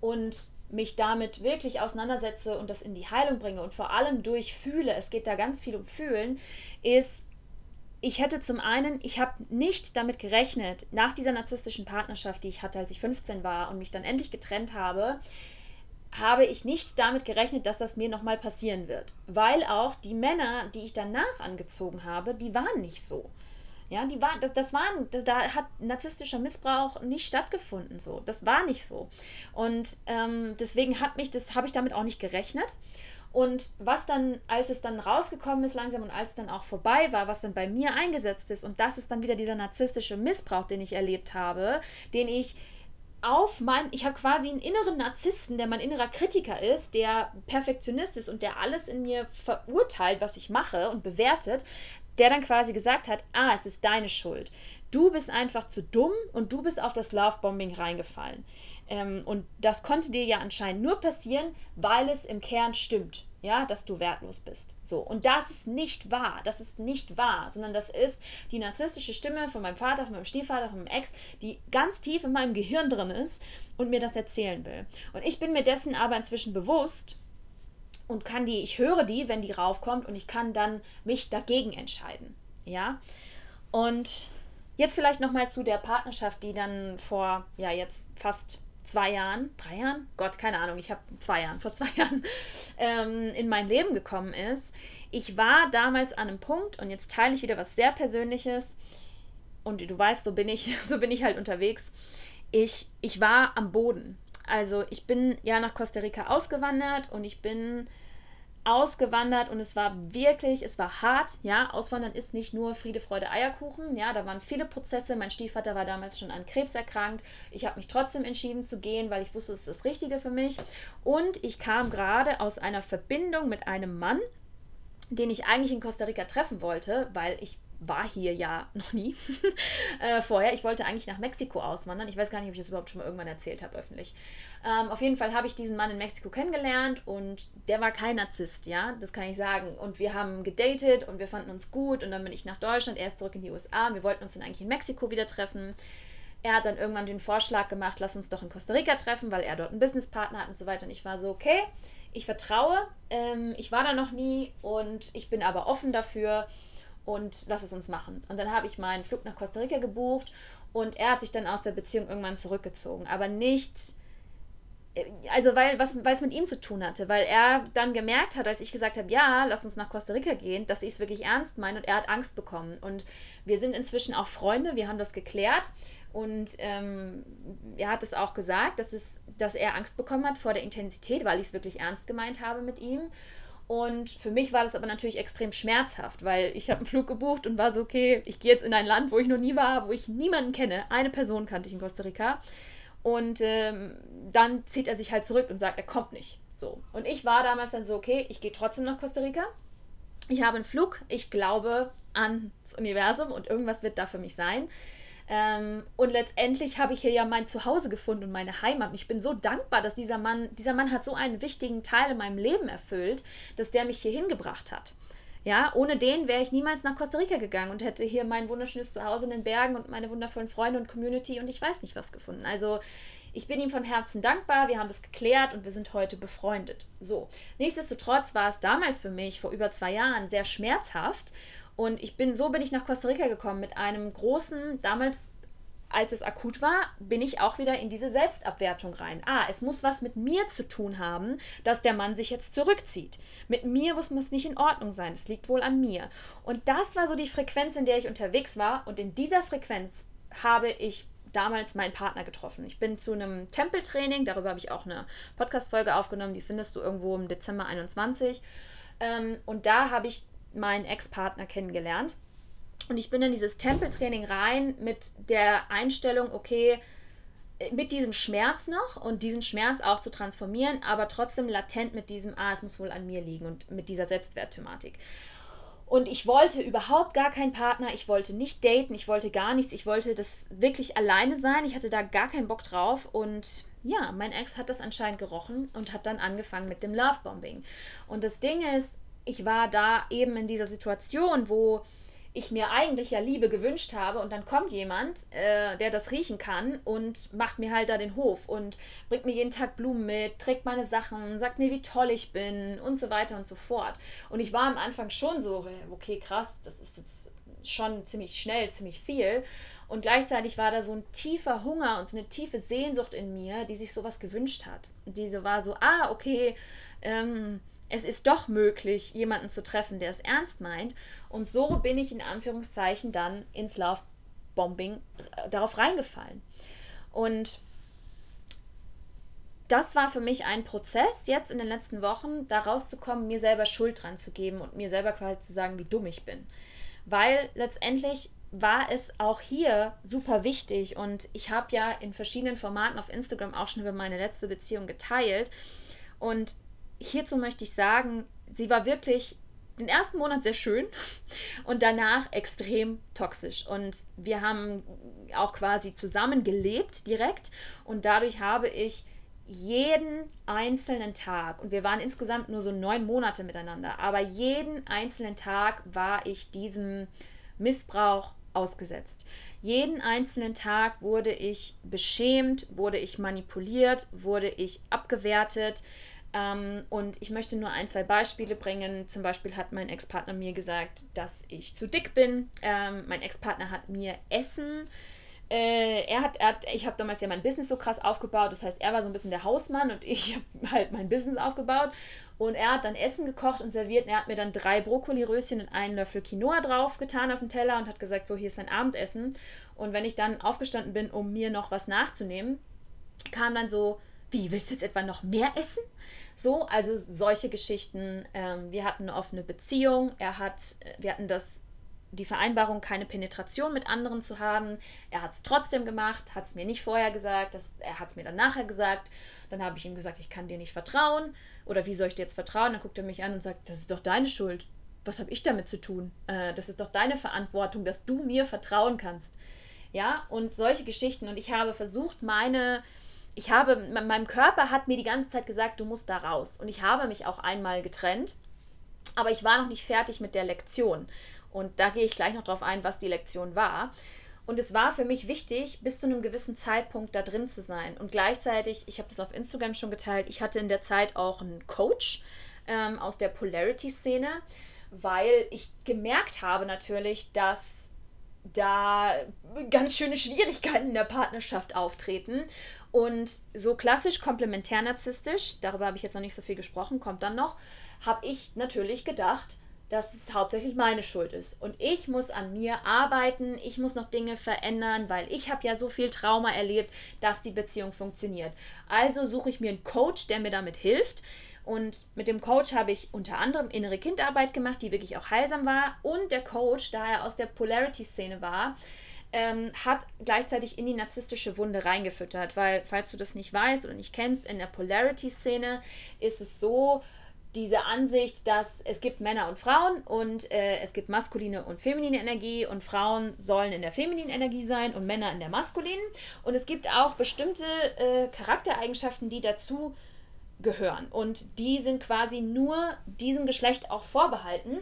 und mich damit wirklich auseinandersetze und das in die Heilung bringe und vor allem durch Fühle, es geht da ganz viel um Fühlen, ist, ich hätte zum einen, ich habe nicht damit gerechnet, nach dieser narzisstischen Partnerschaft, die ich hatte, als ich 15 war und mich dann endlich getrennt habe, habe ich nicht damit gerechnet, dass das mir nochmal passieren wird. Weil auch die Männer, die ich danach angezogen habe, die waren nicht so. Ja, die waren, das, das waren, das, da hat narzisstischer Missbrauch nicht stattgefunden. So, das war nicht so. Und ähm, deswegen hat mich, das habe ich damit auch nicht gerechnet. Und was dann, als es dann rausgekommen ist langsam und als es dann auch vorbei war, was dann bei mir eingesetzt ist, und das ist dann wieder dieser narzisstische Missbrauch, den ich erlebt habe, den ich auf mein, ich habe quasi einen inneren Narzissten, der mein innerer Kritiker ist, der Perfektionist ist und der alles in mir verurteilt, was ich mache und bewertet, der dann quasi gesagt hat, ah, es ist deine Schuld. Du bist einfach zu dumm und du bist auf das Lovebombing reingefallen. Ähm, und das konnte dir ja anscheinend nur passieren, weil es im Kern stimmt ja, dass du wertlos bist. So, und das ist nicht wahr, das ist nicht wahr, sondern das ist die narzisstische Stimme von meinem Vater, von meinem Stiefvater, von meinem Ex, die ganz tief in meinem Gehirn drin ist und mir das erzählen will. Und ich bin mir dessen aber inzwischen bewusst und kann die, ich höre die, wenn die raufkommt und ich kann dann mich dagegen entscheiden. Ja, und jetzt vielleicht nochmal zu der Partnerschaft, die dann vor, ja, jetzt fast zwei Jahren, drei Jahren, Gott, keine Ahnung, ich habe zwei Jahren, vor zwei *laughs* Jahren ähm, in mein Leben gekommen ist. Ich war damals an einem Punkt und jetzt teile ich wieder was sehr Persönliches und du weißt, so bin ich, *laughs* so bin ich halt unterwegs. Ich, ich war am Boden. Also ich bin ja nach Costa Rica ausgewandert und ich bin ausgewandert und es war wirklich, es war hart, ja, Auswandern ist nicht nur Friede, Freude, Eierkuchen, ja, da waren viele Prozesse, mein Stiefvater war damals schon an Krebs erkrankt, ich habe mich trotzdem entschieden zu gehen, weil ich wusste, es ist das Richtige für mich. Und ich kam gerade aus einer Verbindung mit einem Mann, den ich eigentlich in Costa Rica treffen wollte, weil ich war hier ja *laughs* noch nie äh, vorher. Ich wollte eigentlich nach Mexiko auswandern. Ich weiß gar nicht, ob ich das überhaupt schon mal irgendwann erzählt habe, öffentlich. Ähm, auf jeden Fall habe ich diesen Mann in Mexiko kennengelernt und der war kein Narzisst, ja, das kann ich sagen. Und wir haben gedatet und wir fanden uns gut und dann bin ich nach Deutschland, er ist zurück in die USA. Und wir wollten uns dann eigentlich in Mexiko wieder treffen. Er hat dann irgendwann den Vorschlag gemacht, lass uns doch in Costa Rica treffen, weil er dort einen Businesspartner hat und so weiter. Und ich war so, okay, ich vertraue. Ähm, ich war da noch nie und ich bin aber offen dafür und lass es uns machen. Und dann habe ich meinen Flug nach Costa Rica gebucht und er hat sich dann aus der Beziehung irgendwann zurückgezogen. Aber nicht, äh, also weil, was, weil es mit ihm zu tun hatte, weil er dann gemerkt hat, als ich gesagt habe, ja, lass uns nach Costa Rica gehen, dass ich es wirklich ernst meine und er hat Angst bekommen. Und wir sind inzwischen auch Freunde, wir haben das geklärt. Und ähm, er hat es auch gesagt, dass, es, dass er Angst bekommen hat vor der Intensität, weil ich es wirklich ernst gemeint habe mit ihm. Und für mich war das aber natürlich extrem schmerzhaft, weil ich habe einen Flug gebucht und war so, okay, ich gehe jetzt in ein Land, wo ich noch nie war, wo ich niemanden kenne. Eine Person kannte ich in Costa Rica. Und ähm, dann zieht er sich halt zurück und sagt, er kommt nicht. So. Und ich war damals dann so, okay, ich gehe trotzdem nach Costa Rica. Ich habe einen Flug, ich glaube ans Universum und irgendwas wird da für mich sein. Ähm, und letztendlich habe ich hier ja mein Zuhause gefunden und meine Heimat. Und ich bin so dankbar, dass dieser Mann, dieser Mann hat so einen wichtigen Teil in meinem Leben erfüllt, dass der mich hier hingebracht hat. Ja, ohne den wäre ich niemals nach Costa Rica gegangen und hätte hier mein wunderschönes Zuhause in den Bergen und meine wundervollen Freunde und Community und ich weiß nicht was gefunden. Also ich bin ihm von Herzen dankbar, wir haben das geklärt und wir sind heute befreundet. So, nichtsdestotrotz war es damals für mich vor über zwei Jahren sehr schmerzhaft und ich bin, so bin ich nach Costa Rica gekommen mit einem großen, damals als es akut war, bin ich auch wieder in diese Selbstabwertung rein. Ah, es muss was mit mir zu tun haben, dass der Mann sich jetzt zurückzieht. Mit mir muss es nicht in Ordnung sein. Es liegt wohl an mir. Und das war so die Frequenz, in der ich unterwegs war. Und in dieser Frequenz habe ich damals meinen Partner getroffen. Ich bin zu einem Tempeltraining, darüber habe ich auch eine Podcast-Folge aufgenommen, die findest du irgendwo im Dezember 21. Ähm, und da habe ich meinen Ex-Partner kennengelernt. Und ich bin in dieses Tempeltraining rein mit der Einstellung, okay, mit diesem Schmerz noch und diesen Schmerz auch zu transformieren, aber trotzdem latent mit diesem, ah, es muss wohl an mir liegen und mit dieser Selbstwertthematik. Und ich wollte überhaupt gar keinen Partner, ich wollte nicht daten, ich wollte gar nichts, ich wollte das wirklich alleine sein, ich hatte da gar keinen Bock drauf und ja, mein Ex hat das anscheinend gerochen und hat dann angefangen mit dem Lovebombing. Und das Ding ist, ich war da eben in dieser Situation, wo ich mir eigentlich ja Liebe gewünscht habe und dann kommt jemand, äh, der das riechen kann und macht mir halt da den Hof und bringt mir jeden Tag Blumen mit, trägt meine Sachen, sagt mir, wie toll ich bin und so weiter und so fort. Und ich war am Anfang schon so, okay, krass, das ist jetzt schon ziemlich schnell, ziemlich viel. Und gleichzeitig war da so ein tiefer Hunger und so eine tiefe Sehnsucht in mir, die sich sowas gewünscht hat. Die so war so, ah, okay, ähm, es ist doch möglich, jemanden zu treffen, der es ernst meint. Und so bin ich in Anführungszeichen dann ins Love-Bombing äh, darauf reingefallen. Und das war für mich ein Prozess, jetzt in den letzten Wochen, da rauszukommen, mir selber Schuld dran zu geben und mir selber quasi zu sagen, wie dumm ich bin. Weil letztendlich war es auch hier super wichtig und ich habe ja in verschiedenen Formaten auf Instagram auch schon über meine letzte Beziehung geteilt. Und hierzu möchte ich sagen, sie war wirklich den ersten Monat sehr schön und danach extrem toxisch. Und wir haben auch quasi zusammen gelebt direkt und dadurch habe ich jeden einzelnen Tag, und wir waren insgesamt nur so neun Monate miteinander, aber jeden einzelnen Tag war ich diesem Missbrauch ausgesetzt. Jeden einzelnen Tag wurde ich beschämt, wurde ich manipuliert, wurde ich abgewertet, ähm, und ich möchte nur ein, zwei Beispiele bringen. Zum Beispiel hat mein Ex-Partner mir gesagt, dass ich zu dick bin. Ähm, mein Ex-Partner hat mir Essen äh, er hat, er hat, ich habe damals ja mein Business so krass aufgebaut, das heißt, er war so ein bisschen der Hausmann und ich *laughs* habe halt mein Business aufgebaut. Und er hat dann Essen gekocht und serviert. Und er hat mir dann drei Brokkoliröschen und einen Löffel Quinoa drauf getan auf den Teller und hat gesagt, so, hier ist dein Abendessen. Und wenn ich dann aufgestanden bin, um mir noch was nachzunehmen, kam dann so, wie, willst du jetzt etwa noch mehr essen? So, also solche Geschichten. Ähm, wir hatten eine offene Beziehung. Er hat, wir hatten das, die Vereinbarung, keine Penetration mit anderen zu haben. Er hat es trotzdem gemacht, hat es mir nicht vorher gesagt, das, er hat es mir dann nachher gesagt. Dann habe ich ihm gesagt, ich kann dir nicht vertrauen. Oder wie soll ich dir jetzt vertrauen? Dann guckt er mich an und sagt, das ist doch deine Schuld. Was habe ich damit zu tun? Äh, das ist doch deine Verantwortung, dass du mir vertrauen kannst. Ja, und solche Geschichten. Und ich habe versucht, meine ich habe, meinem Körper hat mir die ganze Zeit gesagt, du musst da raus. Und ich habe mich auch einmal getrennt, aber ich war noch nicht fertig mit der Lektion. Und da gehe ich gleich noch drauf ein, was die Lektion war. Und es war für mich wichtig, bis zu einem gewissen Zeitpunkt da drin zu sein. Und gleichzeitig, ich habe das auf Instagram schon geteilt, ich hatte in der Zeit auch einen Coach ähm, aus der Polarity-Szene, weil ich gemerkt habe natürlich, dass da ganz schöne Schwierigkeiten in der Partnerschaft auftreten. Und so klassisch komplementär-narzisstisch, darüber habe ich jetzt noch nicht so viel gesprochen, kommt dann noch, habe ich natürlich gedacht, dass es hauptsächlich meine Schuld ist. Und ich muss an mir arbeiten, ich muss noch Dinge verändern, weil ich habe ja so viel Trauma erlebt, dass die Beziehung funktioniert. Also suche ich mir einen Coach, der mir damit hilft. Und mit dem Coach habe ich unter anderem innere Kindarbeit gemacht, die wirklich auch heilsam war. Und der Coach, da er aus der Polarity-Szene war, ähm, hat gleichzeitig in die narzisstische Wunde reingefüttert. Weil, falls du das nicht weißt oder nicht kennst, in der Polarity-Szene ist es so, diese Ansicht, dass es gibt Männer und Frauen und äh, es gibt maskuline und feminine Energie und Frauen sollen in der femininen Energie sein und Männer in der maskulinen. Und es gibt auch bestimmte äh, Charaktereigenschaften, die dazu gehören. Und die sind quasi nur diesem Geschlecht auch vorbehalten.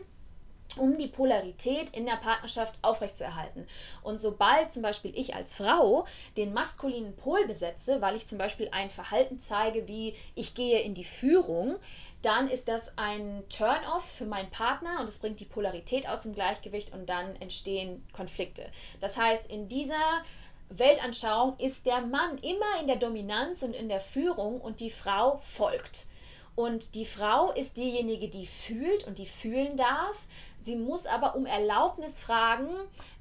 um die Polarität in der Partnerschaft aufrechtzuerhalten. Und sobald zum Beispiel ich als Frau den maskulinen Pol besetze, weil ich zum Beispiel ein Verhalten zeige, wie ich gehe in die Führung, dann ist das ein Turn-off für meinen Partner und es bringt die Polarität aus dem Gleichgewicht und dann entstehen Konflikte. Das heißt, in dieser Weltanschauung ist der Mann immer in der Dominanz und in der Führung und die Frau folgt. Und die Frau ist diejenige, die fühlt und die fühlen darf. Sie muss aber um Erlaubnis fragen,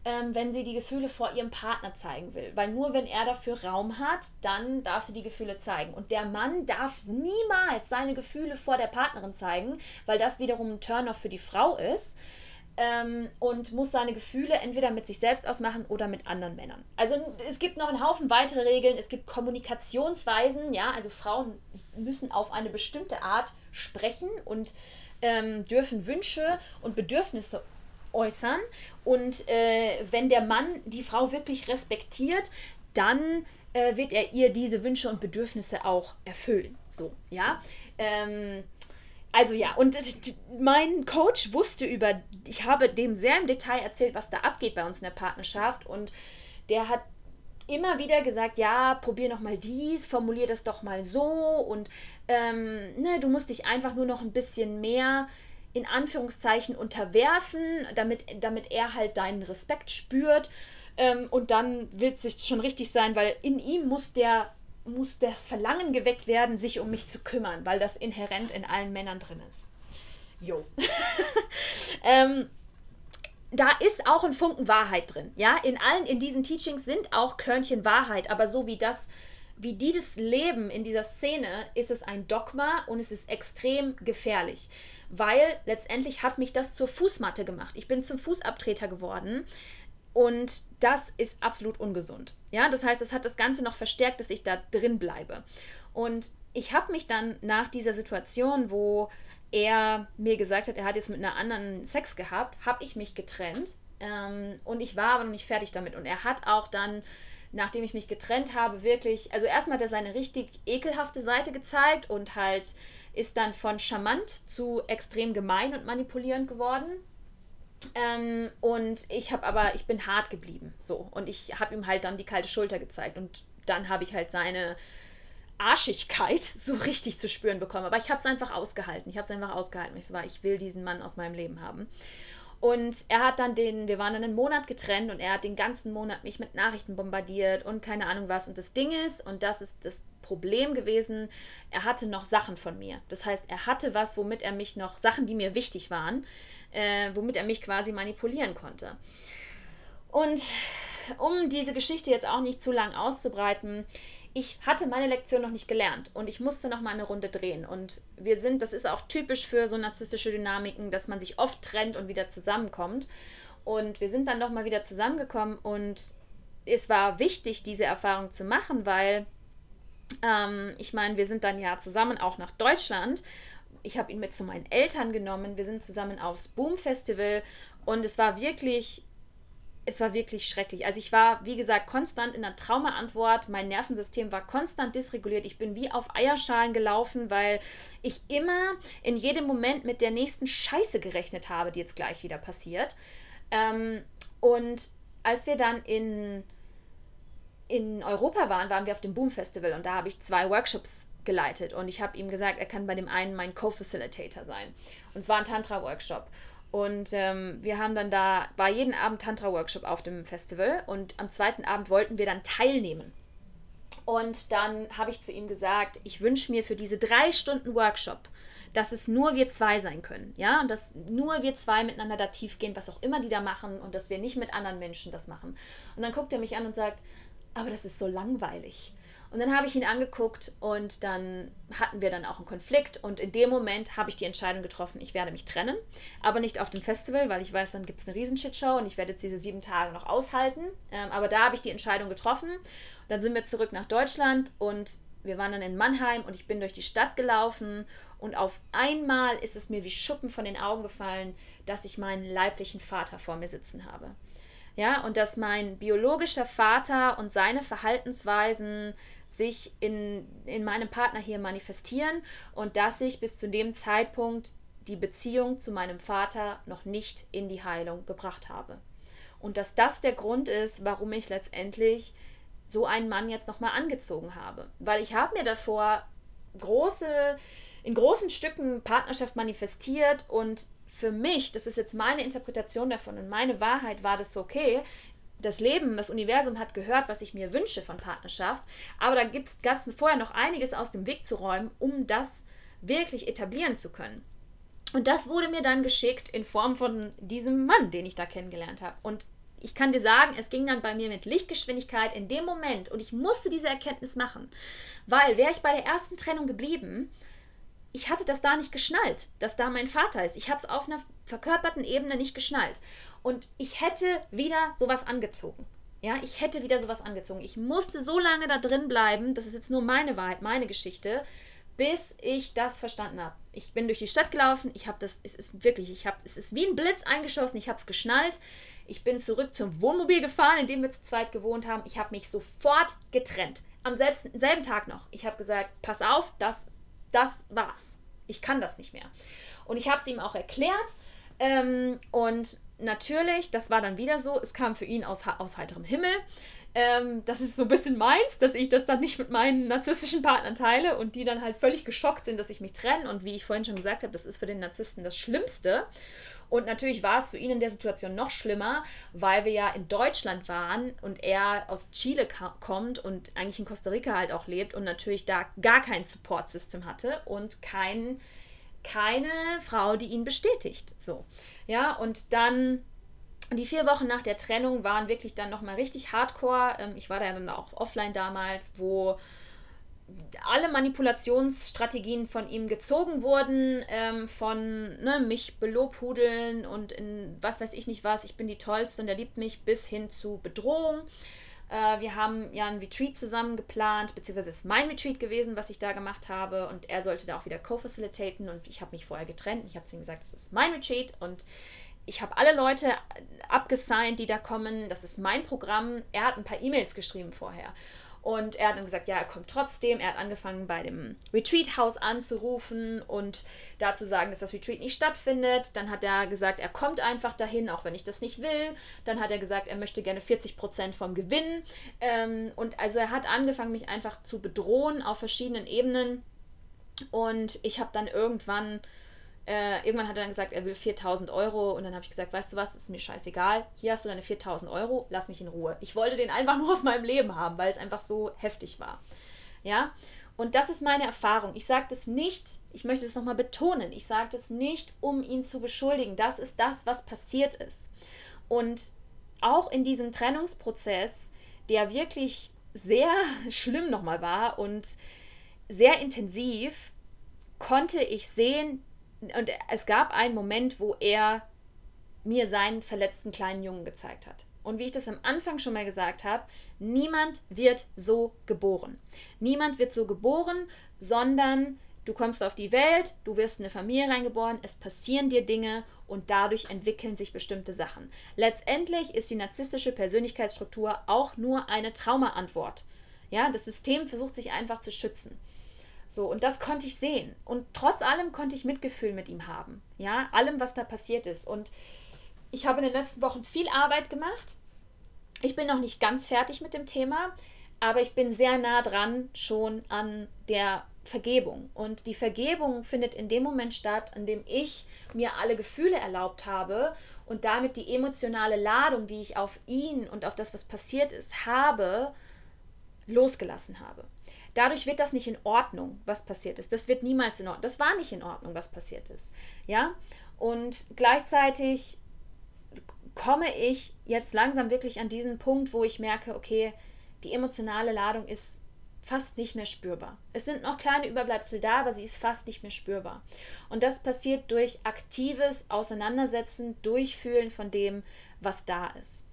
ähm, wenn sie die Gefühle vor ihrem Partner zeigen will. Weil nur wenn er dafür Raum hat, dann darf sie die Gefühle zeigen. Und der Mann darf niemals seine Gefühle vor der Partnerin zeigen, weil das wiederum ein Turn-off für die Frau ist ähm, und muss seine Gefühle entweder mit sich selbst ausmachen oder mit anderen Männern. Also es gibt noch einen Haufen weitere Regeln. Es gibt Kommunikationsweisen, ja, also Frauen müssen auf eine bestimmte Art sprechen und ähm, dürfen Wünsche und Bedürfnisse äußern. Und äh, wenn der Mann die Frau wirklich respektiert, dann äh, wird er ihr diese Wünsche und Bedürfnisse auch erfüllen. So, ja. Ähm, also ja, und mein Coach wusste über, ich habe dem sehr im Detail erzählt, was da abgeht bei uns in der Partnerschaft. Und der hat immer wieder gesagt, ja, probier noch mal dies, formulier das doch mal so. Und ähm, ne, du musst dich einfach nur noch ein bisschen mehr in Anführungszeichen unterwerfen, damit, damit er halt deinen Respekt spürt. Ähm, und dann wird es sich schon richtig sein, weil in ihm muss der muss das Verlangen geweckt werden, sich um mich zu kümmern, weil das inhärent in allen Männern drin ist. Jo. *laughs* ähm, da ist auch ein Funken Wahrheit drin. Ja, in allen, in diesen Teachings sind auch Körnchen Wahrheit, aber so wie das, wie dieses Leben in dieser Szene, ist es ein Dogma und es ist extrem gefährlich. Weil letztendlich hat mich das zur Fußmatte gemacht. Ich bin zum Fußabtreter geworden. Und das ist absolut ungesund. Ja, das heißt, es hat das Ganze noch verstärkt, dass ich da drin bleibe. Und ich habe mich dann nach dieser Situation, wo er mir gesagt hat, er hat jetzt mit einer anderen Sex gehabt, habe ich mich getrennt. Ähm, und ich war aber noch nicht fertig damit. Und er hat auch dann, nachdem ich mich getrennt habe, wirklich, also erstmal hat er seine richtig ekelhafte Seite gezeigt und halt ist dann von charmant zu extrem gemein und manipulierend geworden. Ähm, und ich habe aber, ich bin hart geblieben. So. Und ich habe ihm halt dann die kalte Schulter gezeigt. Und dann habe ich halt seine Arschigkeit *laughs* so richtig zu spüren bekommen. Aber ich habe es einfach ausgehalten. Ich habe es einfach ausgehalten. Ich war, ich will diesen Mann aus meinem Leben haben. Und er hat dann den, wir waren dann einen Monat getrennt und er hat den ganzen Monat mich mit Nachrichten bombardiert und keine Ahnung was. Und das Ding ist, und das ist das Problem gewesen, er hatte noch Sachen von mir. Das heißt, er hatte was, womit er mich noch, Sachen, die mir wichtig waren, äh, womit er mich quasi manipulieren konnte. Und um diese Geschichte jetzt auch nicht zu lang auszubreiten, ich hatte meine Lektion noch nicht gelernt und ich musste noch mal eine Runde drehen. Und wir sind, das ist auch typisch für so narzisstische Dynamiken, dass man sich oft trennt und wieder zusammenkommt. Und wir sind dann noch mal wieder zusammengekommen und es war wichtig, diese Erfahrung zu machen, weil ähm, ich meine, wir sind dann ja zusammen auch nach Deutschland ich habe ihn mit zu meinen Eltern genommen. Wir sind zusammen aufs Boom Festival und es war wirklich, es war wirklich schrecklich. Also ich war, wie gesagt, konstant in der Traumaantwort. Mein Nervensystem war konstant dysreguliert. Ich bin wie auf Eierschalen gelaufen, weil ich immer in jedem Moment mit der nächsten Scheiße gerechnet habe, die jetzt gleich wieder passiert. Ähm, und als wir dann in in Europa waren, waren wir auf dem Boom Festival und da habe ich zwei Workshops geleitet und ich habe ihm gesagt, er kann bei dem einen mein Co-Facilitator sein. Und es war ein Tantra-Workshop. Und ähm, wir haben dann da, war jeden Abend Tantra-Workshop auf dem Festival und am zweiten Abend wollten wir dann teilnehmen. Und dann habe ich zu ihm gesagt, ich wünsche mir für diese drei Stunden Workshop, dass es nur wir zwei sein können, ja, und dass nur wir zwei miteinander da tief gehen, was auch immer die da machen und dass wir nicht mit anderen Menschen das machen. Und dann guckt er mich an und sagt, aber das ist so langweilig. Und dann habe ich ihn angeguckt und dann hatten wir dann auch einen Konflikt und in dem Moment habe ich die Entscheidung getroffen, ich werde mich trennen, aber nicht auf dem Festival, weil ich weiß, dann gibt es eine Riesenshitshow und ich werde jetzt diese sieben Tage noch aushalten. Ähm, aber da habe ich die Entscheidung getroffen. Dann sind wir zurück nach Deutschland und wir waren dann in Mannheim und ich bin durch die Stadt gelaufen und auf einmal ist es mir wie Schuppen von den Augen gefallen, dass ich meinen leiblichen Vater vor mir sitzen habe. Ja, und dass mein biologischer Vater und seine Verhaltensweisen sich in, in meinem Partner hier manifestieren und dass ich bis zu dem Zeitpunkt die Beziehung zu meinem Vater noch nicht in die Heilung gebracht habe. Und dass das der Grund ist, warum ich letztendlich so einen Mann jetzt nochmal angezogen habe. Weil ich habe mir davor große, in großen Stücken Partnerschaft manifestiert und für mich, das ist jetzt meine Interpretation davon und meine Wahrheit, war das okay, das Leben, das Universum hat gehört, was ich mir wünsche von Partnerschaft, aber da gab es vorher noch einiges aus dem Weg zu räumen, um das wirklich etablieren zu können. Und das wurde mir dann geschickt in Form von diesem Mann, den ich da kennengelernt habe. Und ich kann dir sagen, es ging dann bei mir mit Lichtgeschwindigkeit in dem Moment und ich musste diese Erkenntnis machen, weil wäre ich bei der ersten Trennung geblieben, ich hatte das da nicht geschnallt, dass da mein Vater ist. Ich habe es auf einer verkörperten Ebene nicht geschnallt. Und ich hätte wieder sowas angezogen. Ja, ich hätte wieder sowas angezogen. Ich musste so lange da drin bleiben, das ist jetzt nur meine Wahrheit, meine Geschichte, bis ich das verstanden habe. Ich bin durch die Stadt gelaufen, ich habe das, es ist wirklich, ich habe, es ist wie ein Blitz eingeschossen, ich habe es geschnallt. Ich bin zurück zum Wohnmobil gefahren, in dem wir zu zweit gewohnt haben. Ich habe mich sofort getrennt. Am selbst, selben Tag noch. Ich habe gesagt, pass auf, das, das war's. Ich kann das nicht mehr. Und ich habe es ihm auch erklärt. Ähm, und natürlich, das war dann wieder so, es kam für ihn aus, aus heiterem Himmel. Ähm, das ist so ein bisschen meins, dass ich das dann nicht mit meinen narzisstischen Partnern teile und die dann halt völlig geschockt sind, dass ich mich trenne. Und wie ich vorhin schon gesagt habe, das ist für den Narzissten das Schlimmste. Und natürlich war es für ihn in der Situation noch schlimmer, weil wir ja in Deutschland waren und er aus Chile kommt und eigentlich in Costa Rica halt auch lebt und natürlich da gar kein Support-System hatte und kein, keine Frau, die ihn bestätigt. So. Ja, und dann die vier Wochen nach der Trennung waren wirklich dann nochmal richtig hardcore. Ähm, ich war da dann auch offline damals, wo alle Manipulationsstrategien von ihm gezogen wurden, ähm, von ne, mich belobhudeln und in was weiß ich nicht was, ich bin die Tollste und er liebt mich, bis hin zu Bedrohung. Äh, wir haben ja ein Retreat zusammen geplant, beziehungsweise es ist mein Retreat gewesen, was ich da gemacht habe und er sollte da auch wieder co-facilitaten und ich habe mich vorher getrennt. Ich habe zu ihm gesagt, es ist mein Retreat und ich habe alle Leute abgesigned, die da kommen. Das ist mein Programm. Er hat ein paar E-Mails geschrieben vorher. Und er hat dann gesagt, ja, er kommt trotzdem. Er hat angefangen, bei dem Retreat-Haus anzurufen und da zu sagen, dass das Retreat nicht stattfindet. Dann hat er gesagt, er kommt einfach dahin, auch wenn ich das nicht will. Dann hat er gesagt, er möchte gerne 40 Prozent vom Gewinn. Ähm, und also er hat angefangen, mich einfach zu bedrohen auf verschiedenen Ebenen. Und ich habe dann irgendwann äh, irgendwann hat er dann gesagt, er will 4000 Euro. Und dann habe ich gesagt, weißt du was, ist mir scheißegal. Hier hast du deine 4000 Euro, lass mich in Ruhe. Ich wollte den einfach *laughs* nur aus meinem Leben haben, weil es einfach so heftig war. Ja, und das ist meine Erfahrung. Ich sage das nicht, ich möchte das nochmal betonen, ich sage das nicht, um ihn zu beschuldigen. Das ist das, was passiert ist. Und auch in diesem Trennungsprozess, der wirklich sehr *laughs* schlimm nochmal war und sehr intensiv, konnte ich sehen, und es gab einen Moment, wo er mir seinen verletzten kleinen Jungen gezeigt hat. Und wie ich das am Anfang schon mal gesagt habe, niemand wird so geboren. Niemand wird so geboren, sondern du kommst auf die Welt, du wirst in eine Familie reingeboren, es passieren dir Dinge und dadurch entwickeln sich bestimmte Sachen. Letztendlich ist die narzisstische Persönlichkeitsstruktur auch nur eine Traumaantwort. Ja, das System versucht sich einfach zu schützen. So, und das konnte ich sehen. Und trotz allem konnte ich Mitgefühl mit ihm haben. Ja, allem, was da passiert ist. Und ich habe in den letzten Wochen viel Arbeit gemacht. Ich bin noch nicht ganz fertig mit dem Thema, aber ich bin sehr nah dran schon an der Vergebung. Und die Vergebung findet in dem Moment statt, in dem ich mir alle Gefühle erlaubt habe und damit die emotionale Ladung, die ich auf ihn und auf das, was passiert ist, habe, losgelassen habe. Dadurch wird das nicht in Ordnung, was passiert ist. Das wird niemals in Ordnung. Das war nicht in Ordnung, was passiert ist. Ja? Und gleichzeitig komme ich jetzt langsam wirklich an diesen Punkt, wo ich merke, okay, die emotionale Ladung ist fast nicht mehr spürbar. Es sind noch kleine Überbleibsel da, aber sie ist fast nicht mehr spürbar. Und das passiert durch aktives Auseinandersetzen, Durchfühlen von dem, was da ist.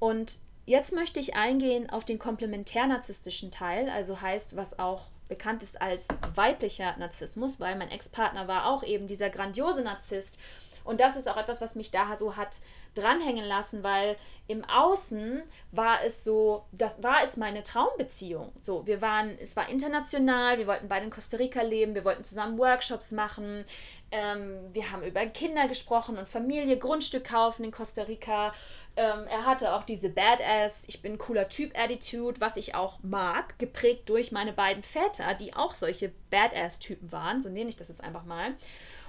Und Jetzt möchte ich eingehen auf den komplementär-narzisstischen Teil, also heißt, was auch bekannt ist als weiblicher Narzissmus, weil mein Ex-Partner war auch eben dieser grandiose Narzisst, Und das ist auch etwas, was mich da so hat dranhängen lassen, weil im Außen war es so, das war es meine Traumbeziehung. So, wir waren, es war international, wir wollten beide in Costa Rica leben, wir wollten zusammen Workshops machen, ähm, wir haben über Kinder gesprochen und Familie, Grundstück kaufen in Costa Rica. Ähm, er hatte auch diese Badass, ich bin cooler Typ Attitude, was ich auch mag, geprägt durch meine beiden Väter, die auch solche Badass-Typen waren, so nenne ich das jetzt einfach mal.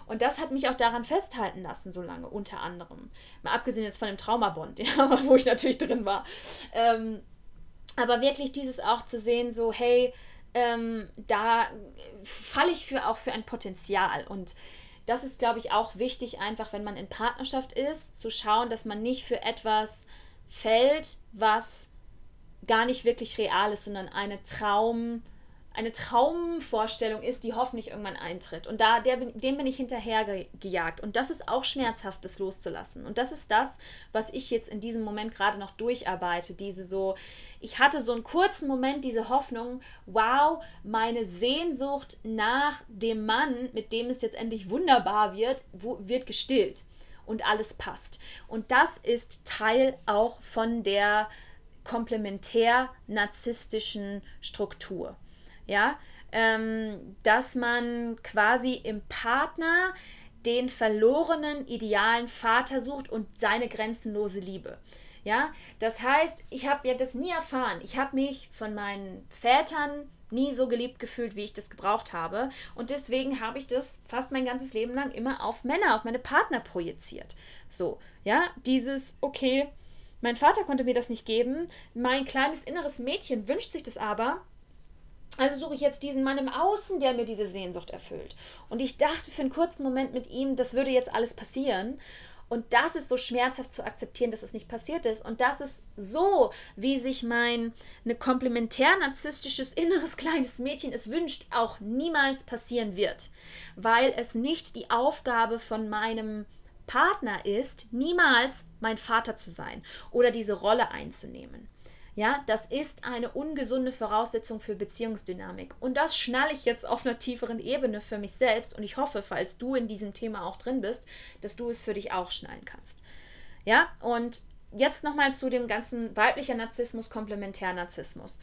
Und das hat mich auch daran festhalten lassen, so lange, unter anderem. Mal abgesehen jetzt von dem Traumabond, *laughs* ja, wo ich natürlich drin war. Ähm, aber wirklich dieses auch zu sehen, so, hey, ähm, da falle ich für auch für ein Potenzial. Und das ist, glaube ich, auch wichtig, einfach wenn man in Partnerschaft ist, zu schauen, dass man nicht für etwas fällt, was gar nicht wirklich real ist, sondern eine Traum, eine Traumvorstellung ist, die hoffentlich irgendwann eintritt. Und da, der, dem bin ich hinterhergejagt. Und das ist auch schmerzhaft, das loszulassen. Und das ist das, was ich jetzt in diesem Moment gerade noch durcharbeite. Diese so, ich hatte so einen kurzen Moment, diese Hoffnung, wow, meine Sehnsucht nach dem Mann, mit dem es jetzt endlich wunderbar wird, wird gestillt. Und alles passt. Und das ist Teil auch von der komplementär-narzisstischen Struktur ja, ähm, dass man quasi im Partner den verlorenen idealen Vater sucht und seine grenzenlose Liebe. Ja, das heißt, ich habe ja das nie erfahren. Ich habe mich von meinen Vätern nie so geliebt gefühlt, wie ich das gebraucht habe. Und deswegen habe ich das fast mein ganzes Leben lang immer auf Männer, auf meine Partner projiziert. So, ja, dieses, okay, mein Vater konnte mir das nicht geben, mein kleines inneres Mädchen wünscht sich das aber, also suche ich jetzt diesen Mann im Außen, der mir diese Sehnsucht erfüllt. Und ich dachte für einen kurzen Moment mit ihm, das würde jetzt alles passieren. Und das ist so schmerzhaft zu akzeptieren, dass es nicht passiert ist. Und das ist so, wie sich mein eine komplementär-narzisstisches inneres kleines Mädchen es wünscht, auch niemals passieren wird. Weil es nicht die Aufgabe von meinem Partner ist, niemals mein Vater zu sein oder diese Rolle einzunehmen. Ja, das ist eine ungesunde Voraussetzung für Beziehungsdynamik. Und das schnalle ich jetzt auf einer tieferen Ebene für mich selbst. Und ich hoffe, falls du in diesem Thema auch drin bist, dass du es für dich auch schnallen kannst. Ja, und jetzt nochmal zu dem ganzen weiblicher Narzissmus, Komplementärnarzissmus.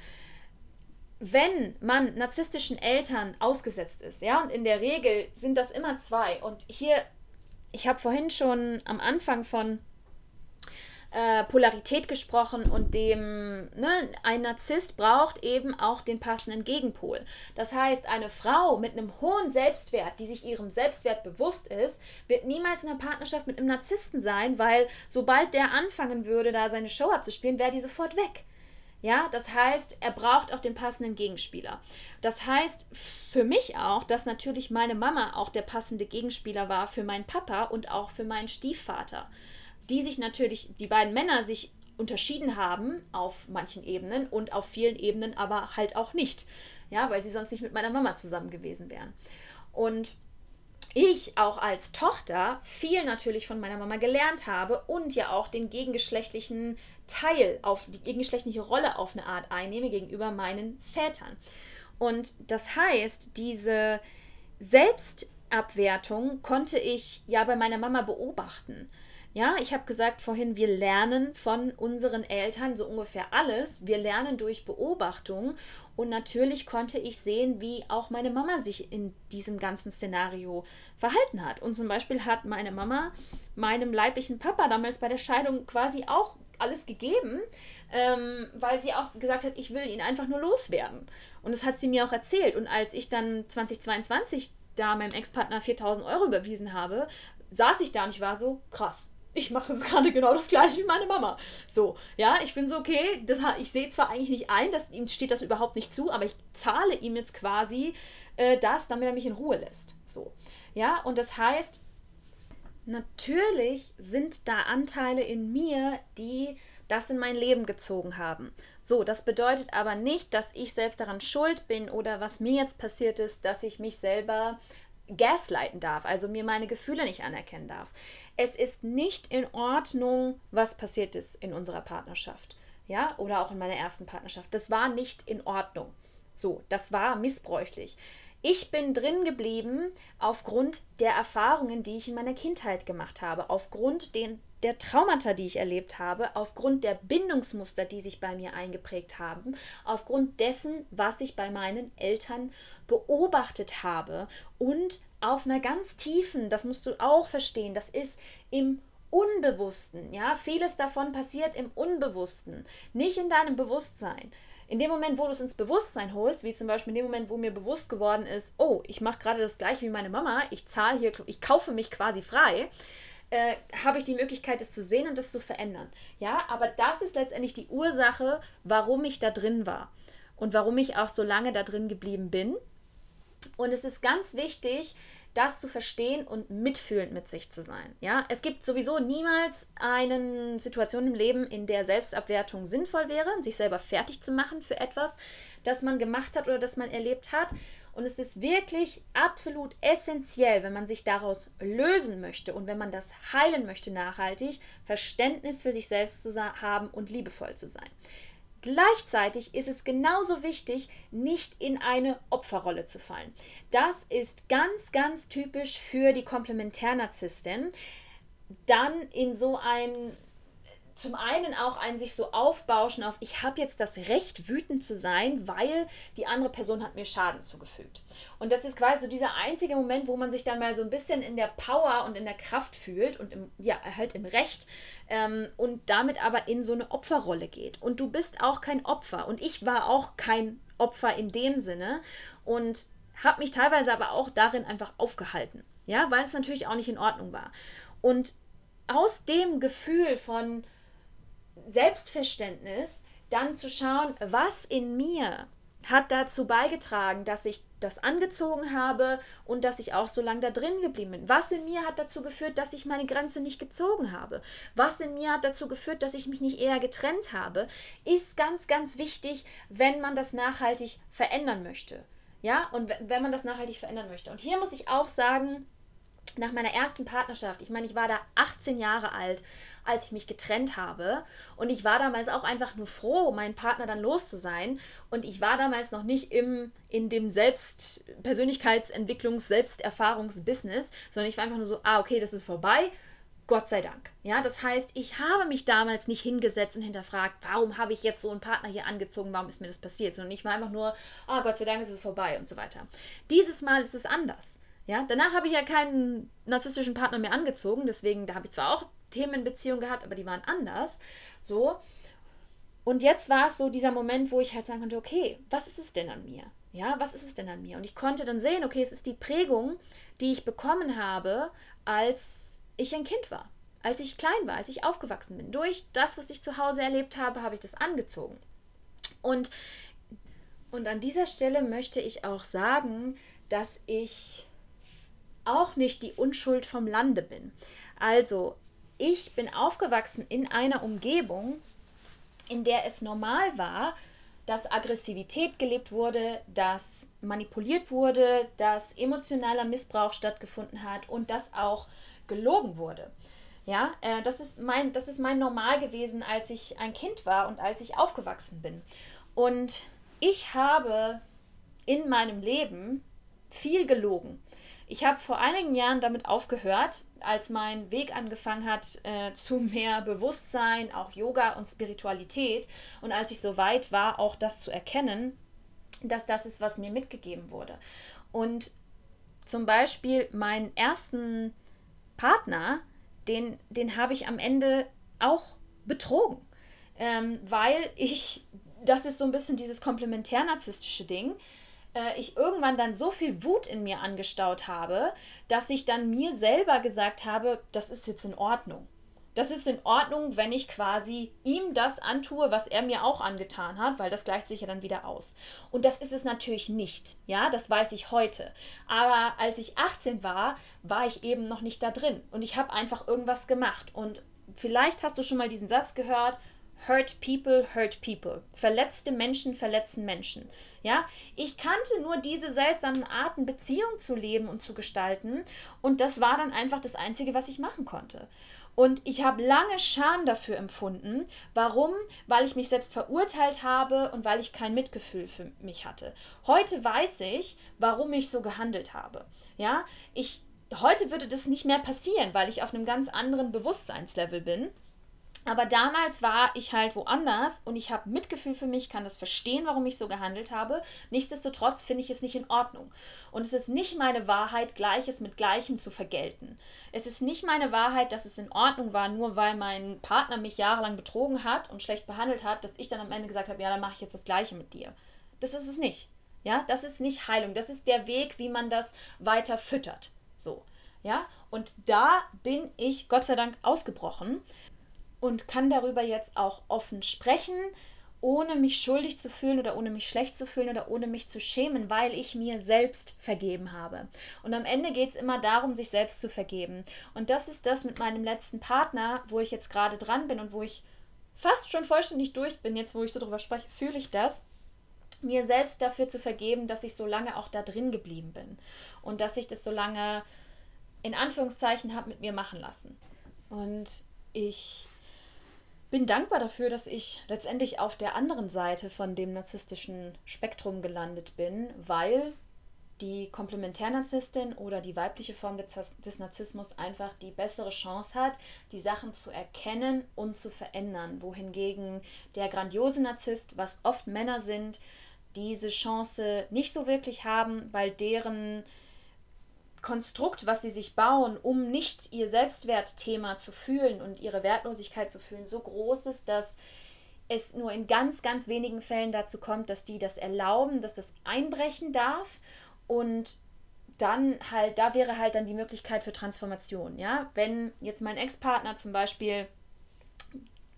Wenn man narzisstischen Eltern ausgesetzt ist, ja, und in der Regel sind das immer zwei. Und hier, ich habe vorhin schon am Anfang von äh, Polarität gesprochen und dem, ne, ein Narzisst braucht eben auch den passenden Gegenpol. Das heißt, eine Frau mit einem hohen Selbstwert, die sich ihrem Selbstwert bewusst ist, wird niemals in einer Partnerschaft mit einem Narzissten sein, weil sobald der anfangen würde, da seine Show abzuspielen, wäre die sofort weg. Ja, das heißt, er braucht auch den passenden Gegenspieler. Das heißt für mich auch, dass natürlich meine Mama auch der passende Gegenspieler war für meinen Papa und auch für meinen Stiefvater die sich natürlich, die beiden Männer sich unterschieden haben auf manchen Ebenen und auf vielen Ebenen aber halt auch nicht. Ja, weil sie sonst nicht mit meiner Mama zusammen gewesen wären. Und ich auch als Tochter viel natürlich von meiner Mama gelernt habe und ja auch den gegengeschlechtlichen Teil auf die gegengeschlechtliche Rolle auf eine Art einnehme gegenüber meinen Vätern. Und das heißt, diese Selbstabwertung konnte ich ja bei meiner Mama beobachten. Ja, ich habe gesagt vorhin, wir lernen von unseren Eltern so ungefähr alles. Wir lernen durch Beobachtung. Und natürlich konnte ich sehen, wie auch meine Mama sich in diesem ganzen Szenario verhalten hat. Und zum Beispiel hat meine Mama meinem leiblichen Papa damals bei der Scheidung quasi auch alles gegeben, ähm, weil sie auch gesagt hat, ich will ihn einfach nur loswerden. Und das hat sie mir auch erzählt. Und als ich dann 2022 da meinem Ex-Partner 4000 Euro überwiesen habe, saß ich da und ich war so, krass, ich mache jetzt *laughs* gerade genau das gleiche wie meine Mama. So, ja, ich bin so, okay, das, ich sehe zwar eigentlich nicht ein, dass ihm steht das überhaupt nicht zu, aber ich zahle ihm jetzt quasi äh, das, damit er mich in Ruhe lässt. So, ja, und das heißt, natürlich sind da Anteile in mir, die das in mein Leben gezogen haben. So, das bedeutet aber nicht, dass ich selbst daran schuld bin oder was mir jetzt passiert ist, dass ich mich selber gaslighten darf, also mir meine Gefühle nicht anerkennen darf. Es ist nicht in Ordnung, was passiert ist in unserer Partnerschaft. Ja, oder auch in meiner ersten Partnerschaft. Das war nicht in Ordnung. So, das war missbräuchlich. Ich bin drin geblieben aufgrund der Erfahrungen, die ich in meiner Kindheit gemacht habe, aufgrund den, der Traumata, die ich erlebt habe, aufgrund der Bindungsmuster, die sich bei mir eingeprägt haben, aufgrund dessen, was ich bei meinen Eltern beobachtet habe und auf einer ganz tiefen, das musst du auch verstehen, das ist im Unbewussten, ja, vieles davon passiert im Unbewussten, nicht in deinem Bewusstsein. In dem Moment, wo du es ins Bewusstsein holst, wie zum Beispiel in dem Moment, wo mir bewusst geworden ist, oh, ich mache gerade das gleiche wie meine Mama, ich zahle hier, ich kaufe mich quasi frei, äh, habe ich die Möglichkeit, das zu sehen und das zu verändern. Ja, aber das ist letztendlich die Ursache, warum ich da drin war und warum ich auch so lange da drin geblieben bin. Und es ist ganz wichtig, das zu verstehen und mitfühlend mit sich zu sein. Ja, es gibt sowieso niemals eine Situation im Leben, in der Selbstabwertung sinnvoll wäre, sich selber fertig zu machen für etwas, das man gemacht hat oder das man erlebt hat. Und es ist wirklich absolut essentiell, wenn man sich daraus lösen möchte und wenn man das heilen möchte nachhaltig, Verständnis für sich selbst zu haben und liebevoll zu sein. Gleichzeitig ist es genauso wichtig, nicht in eine Opferrolle zu fallen. Das ist ganz, ganz typisch für die Komplementärnarzisstin. Dann in so ein zum einen auch ein sich so aufbauschen auf, ich habe jetzt das Recht, wütend zu sein, weil die andere Person hat mir Schaden zugefügt. Und das ist quasi so dieser einzige Moment, wo man sich dann mal so ein bisschen in der Power und in der Kraft fühlt und im, ja, halt im Recht ähm, und damit aber in so eine Opferrolle geht. Und du bist auch kein Opfer. Und ich war auch kein Opfer in dem Sinne und habe mich teilweise aber auch darin einfach aufgehalten. Ja, weil es natürlich auch nicht in Ordnung war. Und aus dem Gefühl von, Selbstverständnis dann zu schauen, was in mir hat dazu beigetragen, dass ich das angezogen habe und dass ich auch so lange da drin geblieben bin. Was in mir hat dazu geführt, dass ich meine Grenze nicht gezogen habe? Was in mir hat dazu geführt, dass ich mich nicht eher getrennt habe? Ist ganz, ganz wichtig, wenn man das nachhaltig verändern möchte. Ja, und wenn man das nachhaltig verändern möchte. Und hier muss ich auch sagen, nach meiner ersten Partnerschaft, ich meine, ich war da 18 Jahre alt, als ich mich getrennt habe. Und ich war damals auch einfach nur froh, meinen Partner dann los zu sein. Und ich war damals noch nicht im, in dem Selbst, Persönlichkeitsentwicklungs-, Selbsterfahrungsbusiness, sondern ich war einfach nur so, ah, okay, das ist vorbei. Gott sei Dank. Ja, das heißt, ich habe mich damals nicht hingesetzt und hinterfragt, warum habe ich jetzt so einen Partner hier angezogen, warum ist mir das passiert, sondern ich war einfach nur, ah, Gott sei Dank ist es vorbei und so weiter. Dieses Mal ist es anders. Ja, danach habe ich ja keinen narzisstischen Partner mehr angezogen, deswegen, da habe ich zwar auch Themenbeziehungen gehabt, aber die waren anders. So. Und jetzt war es so dieser Moment, wo ich halt sagen konnte, okay, was ist es denn an mir? Ja, was ist es denn an mir? Und ich konnte dann sehen, okay, es ist die Prägung, die ich bekommen habe, als ich ein Kind war, als ich klein war, als ich aufgewachsen bin. Durch das, was ich zu Hause erlebt habe, habe ich das angezogen. Und, und an dieser Stelle möchte ich auch sagen, dass ich auch nicht die Unschuld vom Lande bin. Also, ich bin aufgewachsen in einer Umgebung, in der es normal war, dass Aggressivität gelebt wurde, dass manipuliert wurde, dass emotionaler Missbrauch stattgefunden hat und dass auch gelogen wurde. Ja, äh, das, ist mein, das ist mein Normal gewesen, als ich ein Kind war und als ich aufgewachsen bin. Und ich habe in meinem Leben viel gelogen. Ich habe vor einigen Jahren damit aufgehört, als mein Weg angefangen hat äh, zu mehr Bewusstsein, auch Yoga und Spiritualität und als ich so weit war, auch das zu erkennen, dass das ist, was mir mitgegeben wurde. Und zum Beispiel meinen ersten Partner, den, den habe ich am Ende auch betrogen, ähm, weil ich, das ist so ein bisschen dieses komplementär-narzisstische Ding, äh, ich irgendwann dann so viel Wut in mir angestaut habe, dass ich dann mir selber gesagt habe, das ist jetzt in Ordnung. Das ist in Ordnung, wenn ich quasi ihm das antue, was er mir auch angetan hat, weil das gleicht sich ja dann wieder aus. Und das ist es natürlich nicht. Ja, das weiß ich heute. Aber als ich 18 war, war ich eben noch nicht da drin. Und ich habe einfach irgendwas gemacht. Und vielleicht hast du schon mal diesen Satz gehört, Hurt people, hurt people. Verletzte Menschen verletzen Menschen. Ja, ich kannte nur diese seltsamen Arten, Beziehung zu leben und zu gestalten. Und das war dann einfach das Einzige, was ich machen konnte. Und ich habe lange Scham dafür empfunden. Warum? Weil ich mich selbst verurteilt habe und weil ich kein Mitgefühl für mich hatte. Heute weiß ich, warum ich so gehandelt habe. Ja, ich heute würde das nicht mehr passieren, weil ich auf einem ganz anderen Bewusstseinslevel bin. Aber damals war ich halt woanders und ich habe Mitgefühl für mich, kann das verstehen, warum ich so gehandelt habe. Nichtsdestotrotz finde ich es nicht in Ordnung. Und es ist nicht meine Wahrheit, Gleiches mit Gleichem zu vergelten. Es ist nicht meine Wahrheit, dass es in Ordnung war, nur weil mein Partner mich jahrelang betrogen hat und schlecht behandelt hat, dass ich dann am Ende gesagt habe, ja, dann mache ich jetzt das Gleiche mit dir. Das ist es nicht. Ja, das ist nicht Heilung. Das ist der Weg, wie man das weiter füttert. So. Ja, und da bin ich Gott sei Dank ausgebrochen und kann darüber jetzt auch offen sprechen, ohne mich schuldig zu fühlen oder ohne mich schlecht zu fühlen oder ohne mich zu schämen, weil ich mir selbst vergeben habe. Und am Ende geht es immer darum, sich selbst zu vergeben. Und das ist das mit meinem letzten Partner, wo ich jetzt gerade dran bin und wo ich fast schon vollständig durch bin, jetzt wo ich so drüber spreche, fühle ich das mir selbst dafür zu vergeben, dass ich so lange auch da drin geblieben bin und dass ich das so lange in Anführungszeichen habe mit mir machen lassen. Und ich bin dankbar dafür, dass ich letztendlich auf der anderen Seite von dem narzisstischen Spektrum gelandet bin, weil die Komplementärnarzisstin oder die weibliche Form des, Narzissmus einfach die bessere Chance hat, die Sachen zu erkennen und zu verändern, wohingegen der grandiose Narzisst, was oft Männer sind, diese Chance nicht so wirklich haben, weil deren Konstrukt, was sie sich bauen, um nicht ihr Selbstwertthema zu fühlen und ihre Wertlosigkeit zu fühlen, so groß ist, dass es nur in ganz, ganz wenigen Fällen dazu kommt, dass die das erlauben, dass das einbrechen darf und dann halt, da wäre halt dann die Möglichkeit für Transformation, ja. Wenn jetzt mein Ex-Partner zum Beispiel,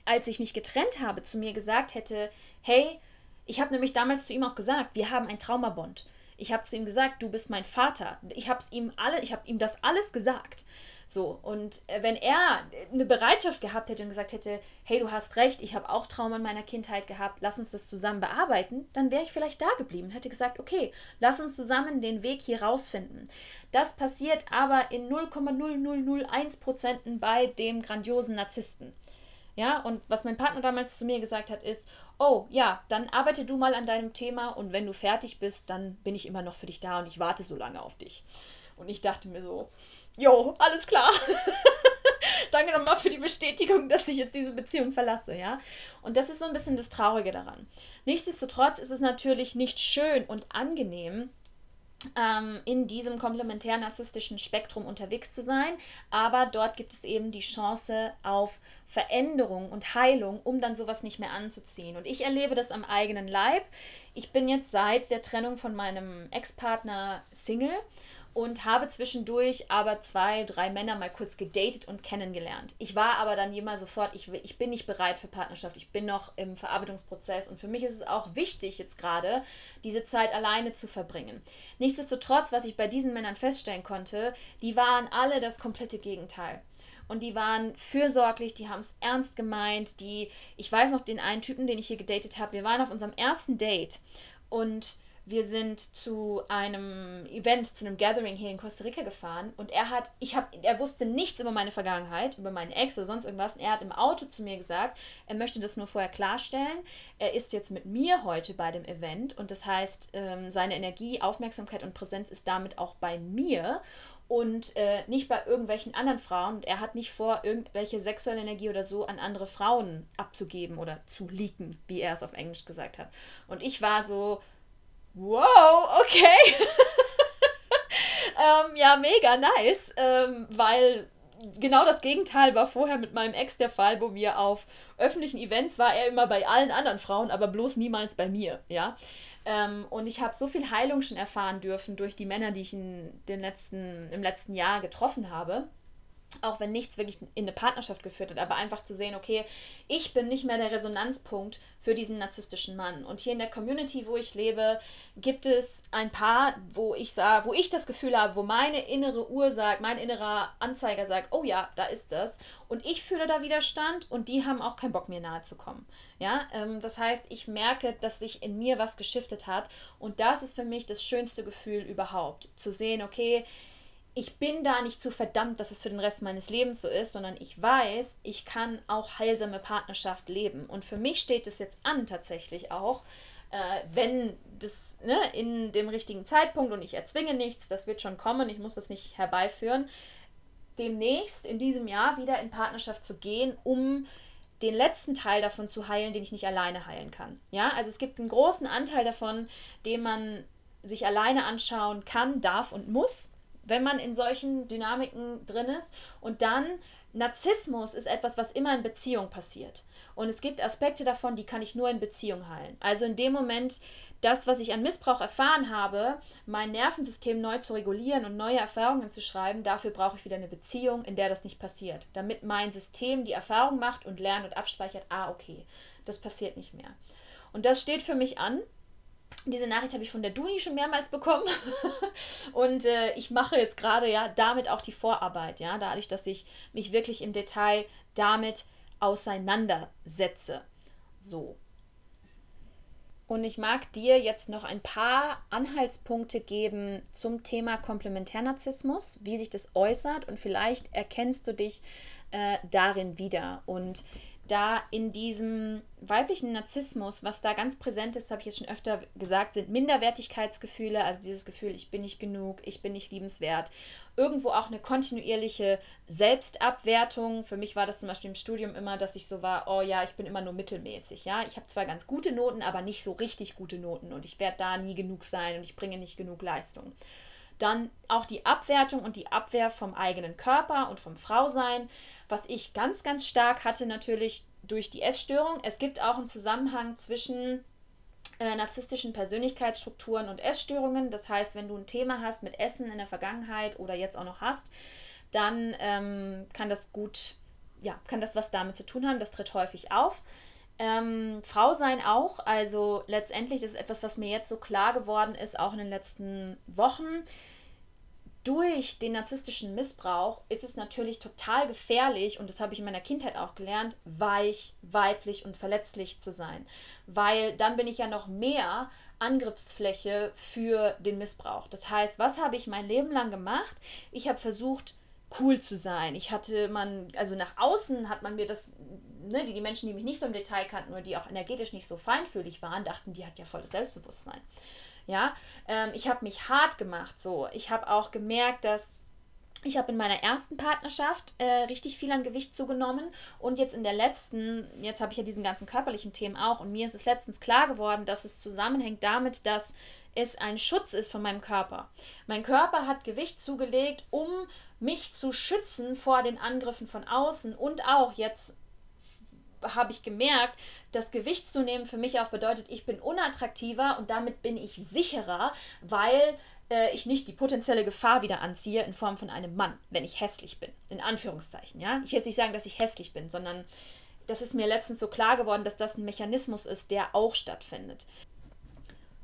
als ich mich getrennt habe, zu mir gesagt hätte, hey, ich habe nämlich damals zu ihm auch gesagt, wir haben ein Traumabond. Ich habe zu ihm gesagt, du bist mein Vater. Ich habe ihm alle, ich habe ihm das alles gesagt. So, und äh, wenn er eine Bereitschaft gehabt hätte und gesagt hätte, hey, du hast recht, ich habe auch Trauma in meiner Kindheit gehabt, lass uns das zusammen bearbeiten, dann wäre ich vielleicht da geblieben, hätte gesagt, okay, lass uns zusammen den Weg hier rausfinden. Das passiert aber in 0,0001 Prozenten bei dem grandiosen Narzissten. Ja, und was mein Partner damals zu mir gesagt hat, ist, oh ja, dann arbeite du mal an deinem Thema und wenn du fertig bist, dann bin ich immer noch für dich da und ich warte so lange auf dich. Und ich dachte mir so, jo, alles klar. *laughs* Danke nochmal für die Bestätigung, dass ich jetzt diese Beziehung verlasse, ja. Und das ist so ein bisschen das Traurige daran. Nichtsdestotrotz ist es natürlich nicht schön und angenehm, ähm, in diesem komplementär-narzisstischen Spektrum unterwegs zu sein. Aber dort gibt es eben die Chance auf Veränderung und Heilung, um dann sowas nicht mehr anzuziehen. Und ich erlebe das am eigenen Leib. Ich bin jetzt seit der Trennung von meinem Ex-Partner Single und habe zwischendurch aber zwei, drei Männer mal kurz gedatet und kennengelernt. Ich war aber dann jemals sofort, ich, ich bin nicht bereit für Partnerschaft, ich bin noch im Verarbeitungsprozess und für mich ist es auch wichtig jetzt gerade, diese Zeit alleine zu verbringen. Nichtsdestotrotz, was ich bei diesen Männern feststellen konnte, die waren alle das komplette Gegenteil. Und die waren fürsorglich, die haben es ernst gemeint. Die, ich weiß noch den einen Typen, den ich hier gedatet habe. Wir waren auf unserem ersten Date und wir sind zu einem Event, zu einem Gathering hier in Costa Rica gefahren und er hat, ich habe, er wusste nichts über meine Vergangenheit, über meinen Ex oder sonst irgendwas. Und er hat im Auto zu mir gesagt, er möchte das nur vorher klarstellen. Er ist jetzt mit mir heute bei dem Event und das heißt, ähm, seine Energie, Aufmerksamkeit und Präsenz ist damit auch bei mir und äh, nicht bei irgendwelchen anderen Frauen. Und er hat nicht vor, irgendwelche sexuelle Energie oder so an andere Frauen abzugeben oder zu leaken, wie er es auf Englisch gesagt hat. Und ich war so, wow, okay. *laughs* ähm, ja, mega nice, ähm, weil genau das Gegenteil war vorher mit meinem Ex der Fall, wo wir auf öffentlichen Events war er immer bei allen anderen Frauen, aber bloß niemals bei mir, ja. Ähm, und ich habe so viel Heilung schon erfahren dürfen durch die Männer, die ich in den letzten, im letzten Jahr getroffen habe auch wenn nichts wirklich in eine Partnerschaft geführt hat, aber einfach zu sehen, okay, ich bin nicht mehr der Resonanzpunkt für diesen narzisstischen Mann. Und hier in der Community, wo ich lebe, gibt es ein paar, wo ich sah, wo ich das Gefühl habe, wo meine innere Uhr sagt, mein innerer Anzeiger sagt, oh ja, da ist das. Und ich fühle da Widerstand und die haben auch keinen Bock, mir nahe zu kommen. Ja, ähm, das heißt, ich merke, dass sich in mir was geschiftet hat. Und das ist für mich das schönste Gefühl überhaupt. Zu sehen, okay, ich bin da nicht zu verdammt, dass es für den Rest meines Lebens so ist, sondern ich weiß, ich kann auch heilsame Partnerschaft leben. Und für mich steht es jetzt an, tatsächlich auch, äh, wenn das ne, in dem richtigen Zeitpunkt und ich erzwinge nichts, das wird schon kommen, ich muss das nicht herbeiführen, demnächst in diesem Jahr wieder in Partnerschaft zu gehen, um den letzten Teil davon zu heilen, den ich nicht alleine heilen kann. Ja, also es gibt einen großen Anteil davon, den man sich alleine anschauen kann, darf und muss wenn man in solchen Dynamiken drin ist. Und dann, Narzissmus ist etwas, was immer in Beziehung passiert. Und es gibt Aspekte davon, die kann ich nur in Beziehung heilen. Also in dem Moment, das, was ich an Missbrauch erfahren habe, mein Nervensystem neu zu regulieren und neue Erfahrungen zu schreiben, dafür brauche ich wieder eine Beziehung, in der das nicht passiert. Damit mein System die Erfahrung macht und lernt und abspeichert, ah, okay, das passiert nicht mehr. Und das steht für mich an. Diese Nachricht habe ich von der Duni schon mehrmals bekommen. *laughs* und äh, ich mache jetzt gerade ja damit auch die Vorarbeit, ja, dadurch, dass ich mich wirklich im Detail damit auseinandersetze. So. Und ich mag dir jetzt noch ein paar Anhaltspunkte geben zum Thema Komplementärnarzissmus, wie sich das äußert und vielleicht erkennst du dich äh, darin wieder. Und da in diesem weiblichen Narzissmus, was da ganz präsent ist, habe ich jetzt schon öfter gesagt, sind Minderwertigkeitsgefühle, also dieses Gefühl, ich bin nicht genug, ich bin nicht liebenswert. Irgendwo auch eine kontinuierliche Selbstabwertung. Für mich war das zum Beispiel im Studium immer, dass ich so war, oh ja, ich bin immer nur mittelmäßig. Ja, ich habe zwar ganz gute Noten, aber nicht so richtig gute Noten und ich werde da nie genug sein und ich bringe nicht genug Leistung. Dann auch die Abwertung und die Abwehr vom eigenen Körper und vom Frausein, was ich ganz, ganz stark hatte natürlich durch die Essstörung. Es gibt auch einen Zusammenhang zwischen äh, narzisstischen Persönlichkeitsstrukturen und Essstörungen. Das heißt, wenn du ein Thema hast mit Essen in der Vergangenheit oder jetzt auch noch hast, dann ähm, kann das gut, ja, kann das was damit zu tun haben. Das tritt häufig auf. Ähm, Frau sein auch, also letztendlich das ist etwas, was mir jetzt so klar geworden ist, auch in den letzten Wochen. Durch den narzisstischen Missbrauch ist es natürlich total gefährlich, und das habe ich in meiner Kindheit auch gelernt, weich, weiblich und verletzlich zu sein. Weil dann bin ich ja noch mehr Angriffsfläche für den Missbrauch. Das heißt, was habe ich mein Leben lang gemacht? Ich habe versucht, cool zu sein. Ich hatte man, also nach außen hat man mir das ne, die, die Menschen, die mich nicht so im Detail kannten oder die auch energetisch nicht so feinfühlig waren, dachten, die hat ja volles Selbstbewusstsein. Ja, ähm, ich habe mich hart gemacht so. Ich habe auch gemerkt, dass ich habe in meiner ersten Partnerschaft äh, richtig viel an Gewicht zugenommen und jetzt in der letzten, jetzt habe ich ja diesen ganzen körperlichen Themen auch und mir ist es letztens klar geworden, dass es zusammenhängt damit, dass es ein Schutz ist von meinem Körper. Mein Körper hat Gewicht zugelegt, um mich zu schützen vor den Angriffen von außen und auch jetzt habe ich gemerkt, dass Gewicht zu nehmen für mich auch bedeutet, ich bin unattraktiver und damit bin ich sicherer, weil äh, ich nicht die potenzielle Gefahr wieder anziehe in Form von einem Mann, wenn ich hässlich bin. In Anführungszeichen, ja. Ich will jetzt nicht sagen, dass ich hässlich bin, sondern das ist mir letztens so klar geworden, dass das ein Mechanismus ist, der auch stattfindet.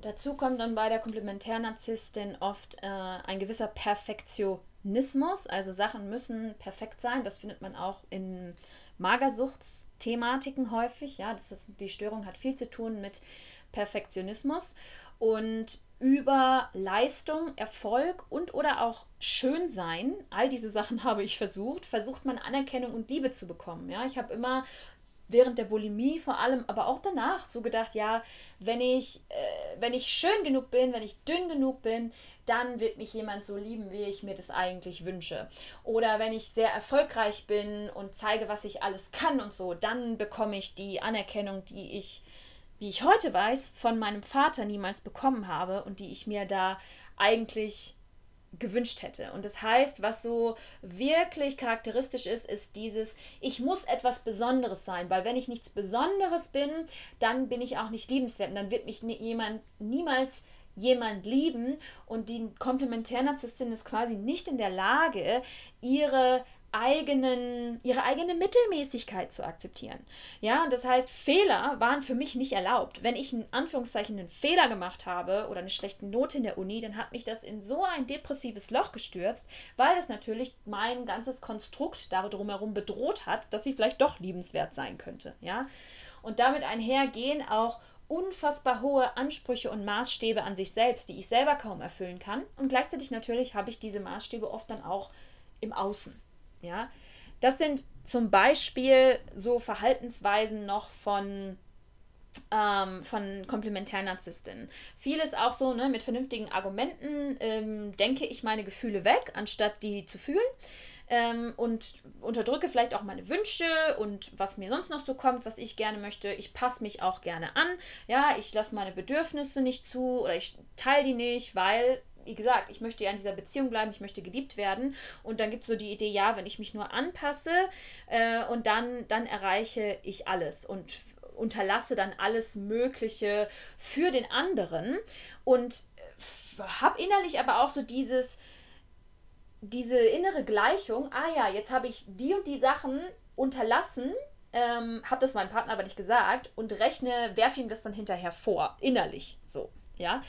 Dazu kommt dann bei der Komplementärnarzisstin oft äh, ein gewisser Perfektionismus, also Sachen müssen perfekt sein. Das findet man auch in Magersuchtsthematiken häufig. Ja, das ist, die Störung hat viel zu tun mit Perfektionismus und über Leistung, Erfolg und oder auch Schönsein, all diese Sachen *laughs* habe ich versucht, versucht man Anerkennung und Liebe zu bekommen. Ja, ich habe immer während der Bulimie vor allem, aber auch danach so gedacht, ja, wenn ich, äh, wenn ich schön genug bin, wenn ich dünn genug bin, dann wird mich jemand so lieben, wie ich mir das eigentlich wünsche. Oder wenn ich sehr erfolgreich bin und zeige, was ich alles kann und so, dann bekomme ich die Anerkennung, die ich, wie ich heute weiß, von meinem Vater niemals bekommen habe und die ich mir da eigentlich gewünscht hätte. Und das heißt, was so wirklich charakteristisch ist, ist dieses, ich muss etwas Besonderes sein, weil wenn ich nichts Besonderes bin, dann bin ich auch nicht liebenswert und dann wird mich jemand niemals jemand lieben und die Komplementärnarzisstin ist quasi nicht in der Lage, ihre eigenen, ihre eigene Mittelmäßigkeit zu akzeptieren. Ja, und das heißt, Fehler waren für mich nicht erlaubt. Wenn ich in Anführungszeichen einen Fehler gemacht habe oder eine schlechte Note in der Uni, dann hat mich das in so ein depressives Loch gestürzt, weil das natürlich mein ganzes Konstrukt darum herum bedroht hat, dass ich vielleicht doch liebenswert sein könnte. Ja, und damit einhergehen auch unfassbar hohe Ansprüche und Maßstäbe an sich selbst, die ich selber kaum erfüllen kann. Und gleichzeitig natürlich habe ich diese Maßstäbe oft dann auch im Außen. Ja, das sind zum Beispiel so Verhaltensweisen noch von ähm, von Komplementärnarzisstinnen. Vieles auch so, ne, mit vernünftigen Argumenten ähm, denke ich meine Gefühle weg, anstatt die zu fühlen. Ähm, und unterdrücke vielleicht auch meine Wünsche und was mir sonst noch so kommt, was ich gerne möchte. Ich passe mich auch gerne an. Ja, ich lasse meine Bedürfnisse nicht zu oder ich teile die nicht, weil wie gesagt, ich möchte ja in dieser Beziehung bleiben, ich möchte geliebt werden. Und dann gibt es so die Idee, ja, wenn ich mich nur anpasse äh, und dann, dann erreiche ich alles und unterlasse dann alles Mögliche für den anderen und habe innerlich aber auch so dieses, diese innere Gleichung, ah ja, jetzt habe ich die und die Sachen unterlassen, ähm, habe das meinem Partner aber nicht gesagt und rechne, werfe ihm das dann hinterher vor, innerlich so, ja.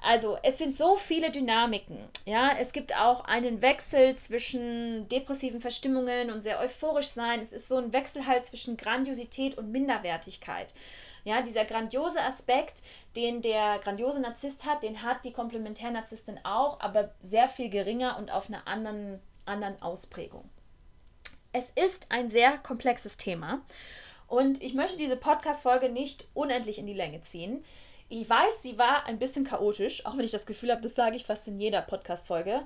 Also es sind so viele Dynamiken. Ja, es gibt auch einen Wechsel zwischen depressiven Verstimmungen und sehr euphorisch sein. Es ist so ein Wechsel halt zwischen Grandiosität und Minderwertigkeit. Ja, dieser grandiose Aspekt, den der grandiose Narzisst hat, den hat die Komplementärnarzisstin auch, aber sehr viel geringer und auf einer anderen, anderen Ausprägung. Es ist ein sehr komplexes Thema und ich möchte diese Podcast-Folge nicht unendlich in die Länge ziehen. Ich weiß, sie war ein bisschen chaotisch, auch wenn ich das Gefühl habe, das sage ich fast in jeder Podcast-Folge.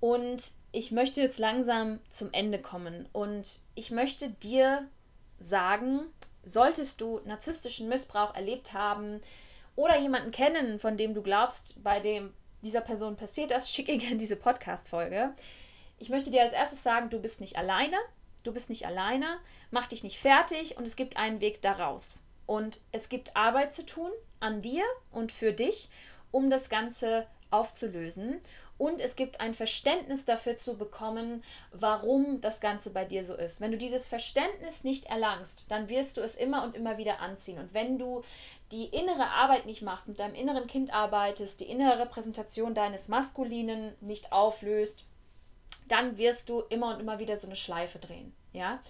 Und ich möchte jetzt langsam zum Ende kommen. Und ich möchte dir sagen, solltest du narzisstischen Missbrauch erlebt haben oder jemanden kennen, von dem du glaubst, bei dem dieser Person passiert das, schicke gerne diese Podcast-Folge. Ich möchte dir als erstes sagen, du bist nicht alleine. Du bist nicht alleine. Mach dich nicht fertig und es gibt einen Weg daraus. Und es gibt Arbeit zu tun an dir und für dich, um das Ganze aufzulösen. Und es gibt ein Verständnis dafür zu bekommen, warum das Ganze bei dir so ist. Wenn du dieses Verständnis nicht erlangst, dann wirst du es immer und immer wieder anziehen. Und wenn du die innere Arbeit nicht machst, mit deinem inneren Kind arbeitest, die innere Repräsentation deines Maskulinen nicht auflöst, dann wirst du immer und immer wieder so eine Schleife drehen. Ja?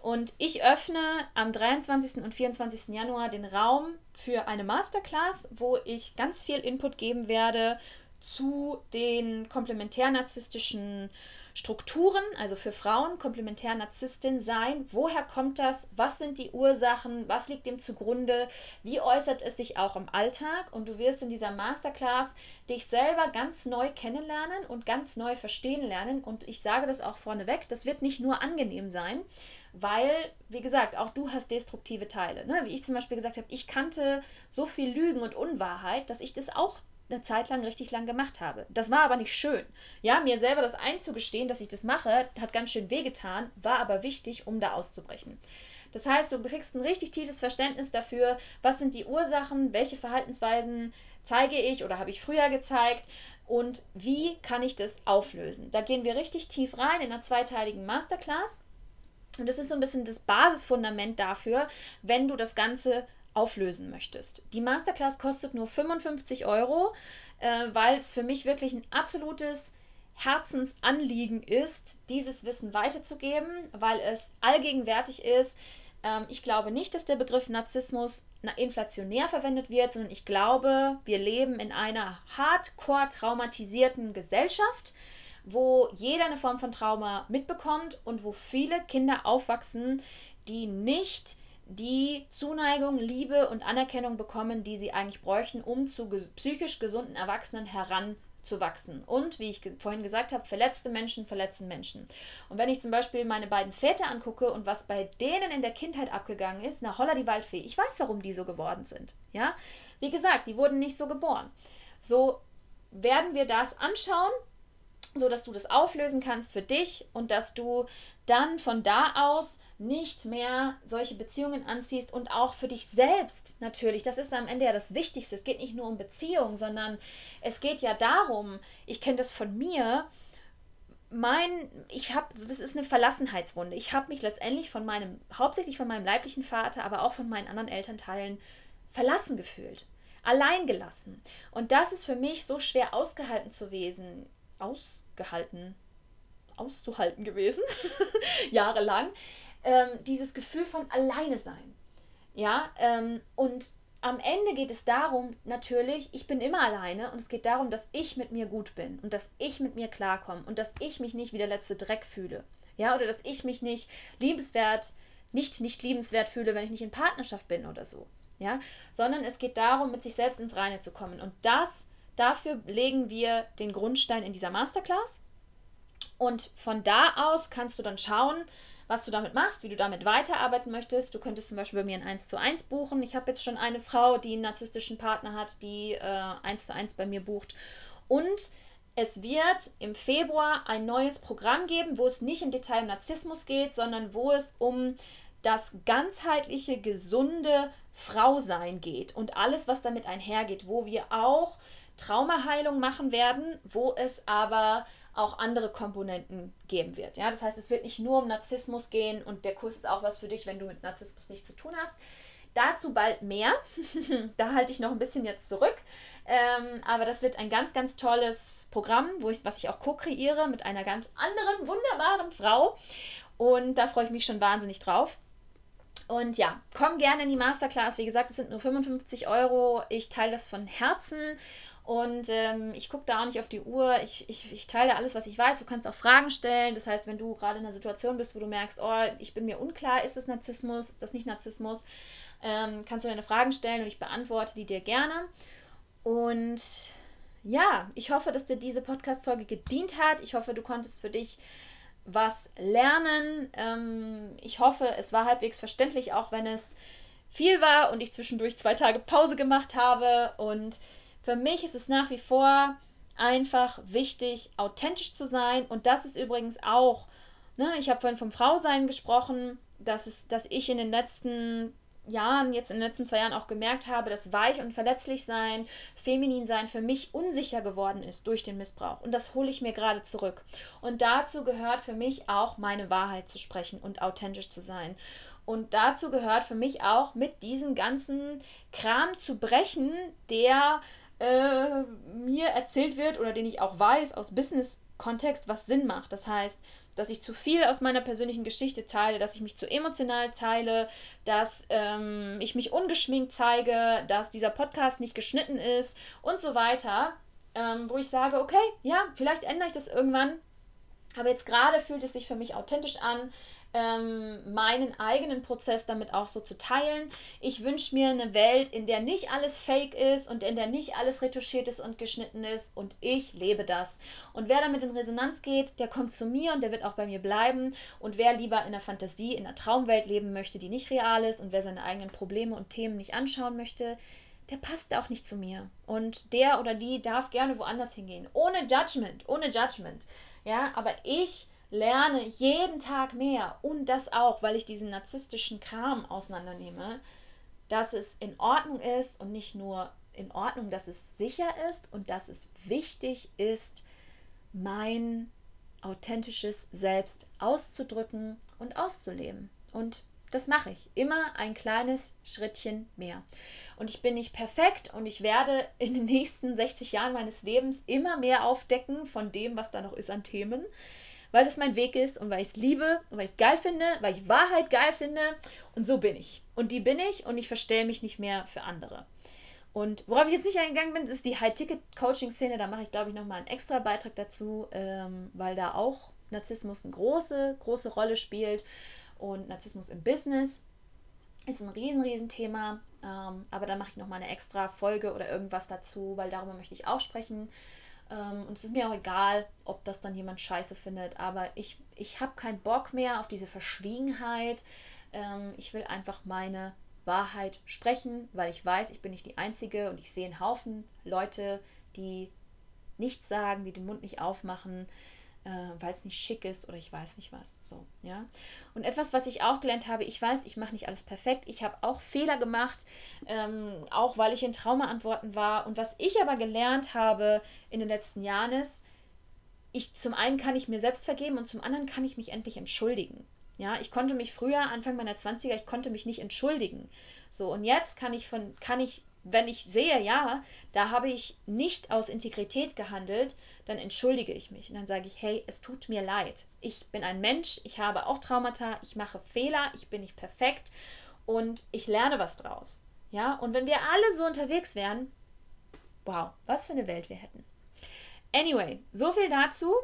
Und ich öffne am 23. und 24. Januar den Raum für eine Masterclass, wo ich ganz viel Input geben werde zu den komplementär-narzisstischen Strukturen, also für Frauen, Komplementär-Narzisstin sein. Woher kommt das? Was sind die Ursachen? Was liegt dem zugrunde? Wie äußert es sich auch im Alltag? Und du wirst in dieser Masterclass dich selber ganz neu kennenlernen und ganz neu verstehen lernen. Und ich sage das auch vorneweg, das wird nicht nur angenehm sein, weil, wie gesagt, auch du hast destruktive Teile. Ne? Wie ich zum Beispiel gesagt habe, ich kannte so viel Lügen und Unwahrheit, dass ich das auch eine Zeit lang richtig lang gemacht habe. Das war aber nicht schön. Ja, mir selber das einzugestehen, dass ich das mache, hat ganz schön wehgetan, war aber wichtig, um da auszubrechen. Das heißt, du kriegst ein richtig tiefes Verständnis dafür, was sind die Ursachen, welche Verhaltensweisen zeige ich oder habe ich früher gezeigt und wie kann ich das auflösen. Da gehen wir richtig tief rein in einer zweiteiligen Masterclass. Und das ist so ein bisschen das Basisfundament dafür, wenn du das Ganze auflösen möchtest. Die Masterclass kostet nur 55 Euro, äh, weil es für mich wirklich ein absolutes Herzensanliegen ist, dieses Wissen weiterzugeben, weil es allgegenwärtig ist. Ähm, ich glaube nicht, dass der Begriff Narzissmus inflationär verwendet wird, sondern ich glaube, wir leben in einer hardcore traumatisierten Gesellschaft wo jeder eine Form von Trauma mitbekommt und wo viele Kinder aufwachsen, die nicht die Zuneigung, Liebe und Anerkennung bekommen, die sie eigentlich bräuchten, um zu psychisch gesunden Erwachsenen heranzuwachsen. Und wie ich vorhin gesagt habe, verletzte Menschen verletzen Menschen. Und wenn ich zum Beispiel meine beiden Väter angucke und was bei denen in der Kindheit abgegangen ist, na holla die Waldfee, ich weiß, warum die so geworden sind. Ja, wie gesagt, die wurden nicht so geboren. So werden wir das anschauen so dass du das auflösen kannst für dich und dass du dann von da aus nicht mehr solche Beziehungen anziehst und auch für dich selbst natürlich. Das ist am Ende ja das Wichtigste. Es geht nicht nur um Beziehung, sondern es geht ja darum, ich kenne das von mir, mein, ich habe, das ist eine Verlassenheitswunde. Ich habe mich letztendlich von meinem, hauptsächlich von meinem leiblichen Vater, aber auch von meinen anderen Elternteilen verlassen gefühlt. Allein gelassen. Und das ist für mich so schwer ausgehalten zu wesen, ausgehalten, auszuhalten gewesen, *laughs* jahrelang, ähm, dieses Gefühl von alleine sein. Ja, ähm, und am Ende geht es darum, natürlich, ich bin immer alleine und es geht darum, dass ich mit mir gut bin und dass ich mit mir klarkomme und dass ich mich nicht wie der letzte Dreck fühle. Ja, oder dass ich mich nicht liebenswert, nicht nicht liebenswert fühle, wenn ich nicht in Partnerschaft bin oder so. Ja, sondern es geht darum, mit sich selbst ins Reine zu kommen. Und das, dafür legen wir den Grundstein in dieser Masterclass. Und von da aus kannst du dann schauen, was du damit machst, wie du damit weiterarbeiten möchtest. Du könntest zum Beispiel bei mir ein 1 zu 1 buchen. Ich habe jetzt schon eine Frau, die einen narzisstischen Partner hat, die äh, 1 zu 1 bei mir bucht. Und es wird im Februar ein neues Programm geben, wo es nicht im Detail um Narzissmus geht, sondern wo es um das ganzheitliche, gesunde Frausein geht und alles, was damit einhergeht, wo wir auch Traumaheilung machen werden, wo es aber auch andere Komponenten geben wird. Ja, das heißt, es wird nicht nur um Narzissmus gehen und der Kurs ist auch was für dich, wenn du mit Narzissmus nichts zu tun hast. Dazu bald mehr. *laughs* da halte ich noch ein bisschen jetzt zurück. Ähm, aber das wird ein ganz, ganz tolles Programm, wo ich, was ich auch co-kreiere mit einer ganz anderen, wunderbaren Frau. Und da freue ich mich schon wahnsinnig drauf. Und ja, komm gerne in die Masterclass. Wie gesagt, es sind nur 55 Euro. Ich teile das von Herzen und ähm, ich gucke da auch nicht auf die Uhr. Ich, ich, ich teile alles, was ich weiß. Du kannst auch Fragen stellen. Das heißt, wenn du gerade in einer Situation bist, wo du merkst, oh, ich bin mir unklar, ist das Narzissmus, ist das nicht Narzissmus, ähm, kannst du deine Fragen stellen und ich beantworte die dir gerne. Und ja, ich hoffe, dass dir diese Podcast-Folge gedient hat. Ich hoffe, du konntest für dich was lernen. Ähm, ich hoffe, es war halbwegs verständlich, auch wenn es viel war und ich zwischendurch zwei Tage Pause gemacht habe. Und für mich ist es nach wie vor einfach wichtig, authentisch zu sein. Und das ist übrigens auch, ne, ich habe vorhin vom Frausein gesprochen, dass, es, dass ich in den letzten Jahren, jetzt in den letzten zwei Jahren auch gemerkt habe, dass weich und verletzlich sein, feminin sein für mich unsicher geworden ist durch den Missbrauch. Und das hole ich mir gerade zurück. Und dazu gehört für mich auch meine Wahrheit zu sprechen und authentisch zu sein. Und dazu gehört für mich auch mit diesem ganzen Kram zu brechen, der äh, mir erzählt wird oder den ich auch weiß aus Business-Kontext, was Sinn macht. Das heißt, dass ich zu viel aus meiner persönlichen Geschichte teile, dass ich mich zu emotional teile, dass ähm, ich mich ungeschminkt zeige, dass dieser Podcast nicht geschnitten ist und so weiter. Ähm, wo ich sage, okay, ja, vielleicht ändere ich das irgendwann. Aber jetzt gerade fühlt es sich für mich authentisch an ähm, meinen eigenen Prozess damit auch so zu teilen. Ich wünsche mir eine Welt, in der nicht alles fake ist und in der nicht alles retuschiert ist und geschnitten ist und ich lebe das. Und wer damit in Resonanz geht, der kommt zu mir und der wird auch bei mir bleiben. Und wer lieber in der Fantasie, in der Traumwelt leben möchte, die nicht real ist und wer seine eigenen Probleme und Themen nicht anschauen möchte, der passt auch nicht zu mir. Und der oder die darf gerne woanders hingehen. Ohne Judgment, ohne Judgment. Ja, aber ich lerne jeden Tag mehr und das auch, weil ich diesen narzisstischen Kram auseinandernehme, dass es in Ordnung ist und nicht nur in Ordnung, dass es sicher ist und dass es wichtig ist, mein authentisches Selbst auszudrücken und auszuleben. Und das mache ich. Immer ein kleines Schrittchen mehr. Und ich bin nicht perfekt und ich werde in den nächsten 60 Jahren meines Lebens immer mehr aufdecken von dem, was da noch ist an Themen weil das mein Weg ist und weil ich es liebe und weil ich es geil finde, weil ich Wahrheit geil finde. Und so bin ich. Und die bin ich und ich verstelle mich nicht mehr für andere. Und worauf ich jetzt nicht eingegangen bin, ist die High-Ticket-Coaching-Szene. Da mache ich, glaube ich, nochmal einen extra Beitrag dazu, ähm, weil da auch Narzissmus eine große, große Rolle spielt. Und Narzissmus im Business ist ein riesen, riesen Thema. Ähm, aber da mache ich nochmal eine extra Folge oder irgendwas dazu, weil darüber möchte ich auch sprechen. Ähm, und es ist mir auch egal, ob das dann jemand scheiße findet. Aber ich, ich habe keinen Bock mehr auf diese Verschwiegenheit. Ähm, ich will einfach meine Wahrheit sprechen, weil ich weiß, ich bin nicht die Einzige und ich sehe einen Haufen Leute, die nichts sagen, die den Mund nicht aufmachen, äh, weil es nicht schick ist oder ich weiß nicht was. So, ja. Und etwas, was ich auch gelernt habe, ich weiß, ich mache nicht alles perfekt. Ich habe auch Fehler gemacht, ähm, auch weil ich in Traumaantworten war. Und was ich aber gelernt habe in den letzten Jahren ist, ich zum einen kann ich mir selbst vergeben und zum anderen kann ich mich endlich entschuldigen. Ja, ich konnte mich früher, Anfang meiner 20er, ich konnte mich nicht entschuldigen. So, und jetzt kann ich von, kann ich wenn ich sehe, ja, da habe ich nicht aus Integrität gehandelt, dann entschuldige ich mich und dann sage ich, hey, es tut mir leid. Ich bin ein Mensch, ich habe auch Traumata, ich mache Fehler, ich bin nicht perfekt und ich lerne was draus. Ja, und wenn wir alle so unterwegs wären, wow, was für eine Welt wir hätten. Anyway, so viel dazu.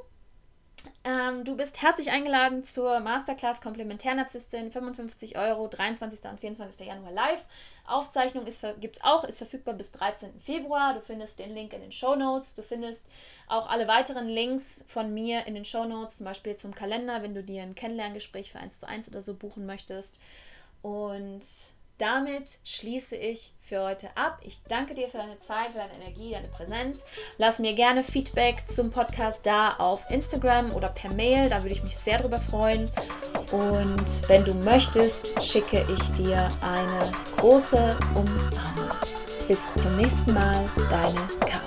Ähm, du bist herzlich eingeladen zur Masterclass Komplementärnarzisstin, 55 Euro, 23. und 24. Januar live. Aufzeichnung gibt es auch, ist verfügbar bis 13. Februar. Du findest den Link in den Show Notes. Du findest auch alle weiteren Links von mir in den Show Notes, zum Beispiel zum Kalender, wenn du dir ein Kennenlerngespräch für 1 zu 1 oder so buchen möchtest. Und damit schließe ich für heute ab. Ich danke dir für deine Zeit, für deine Energie, deine Präsenz. Lass mir gerne Feedback zum Podcast da auf Instagram oder per Mail. Da würde ich mich sehr drüber freuen. Und wenn du möchtest, schicke ich dir eine große Umarmung. Bis zum nächsten Mal, deine Karin.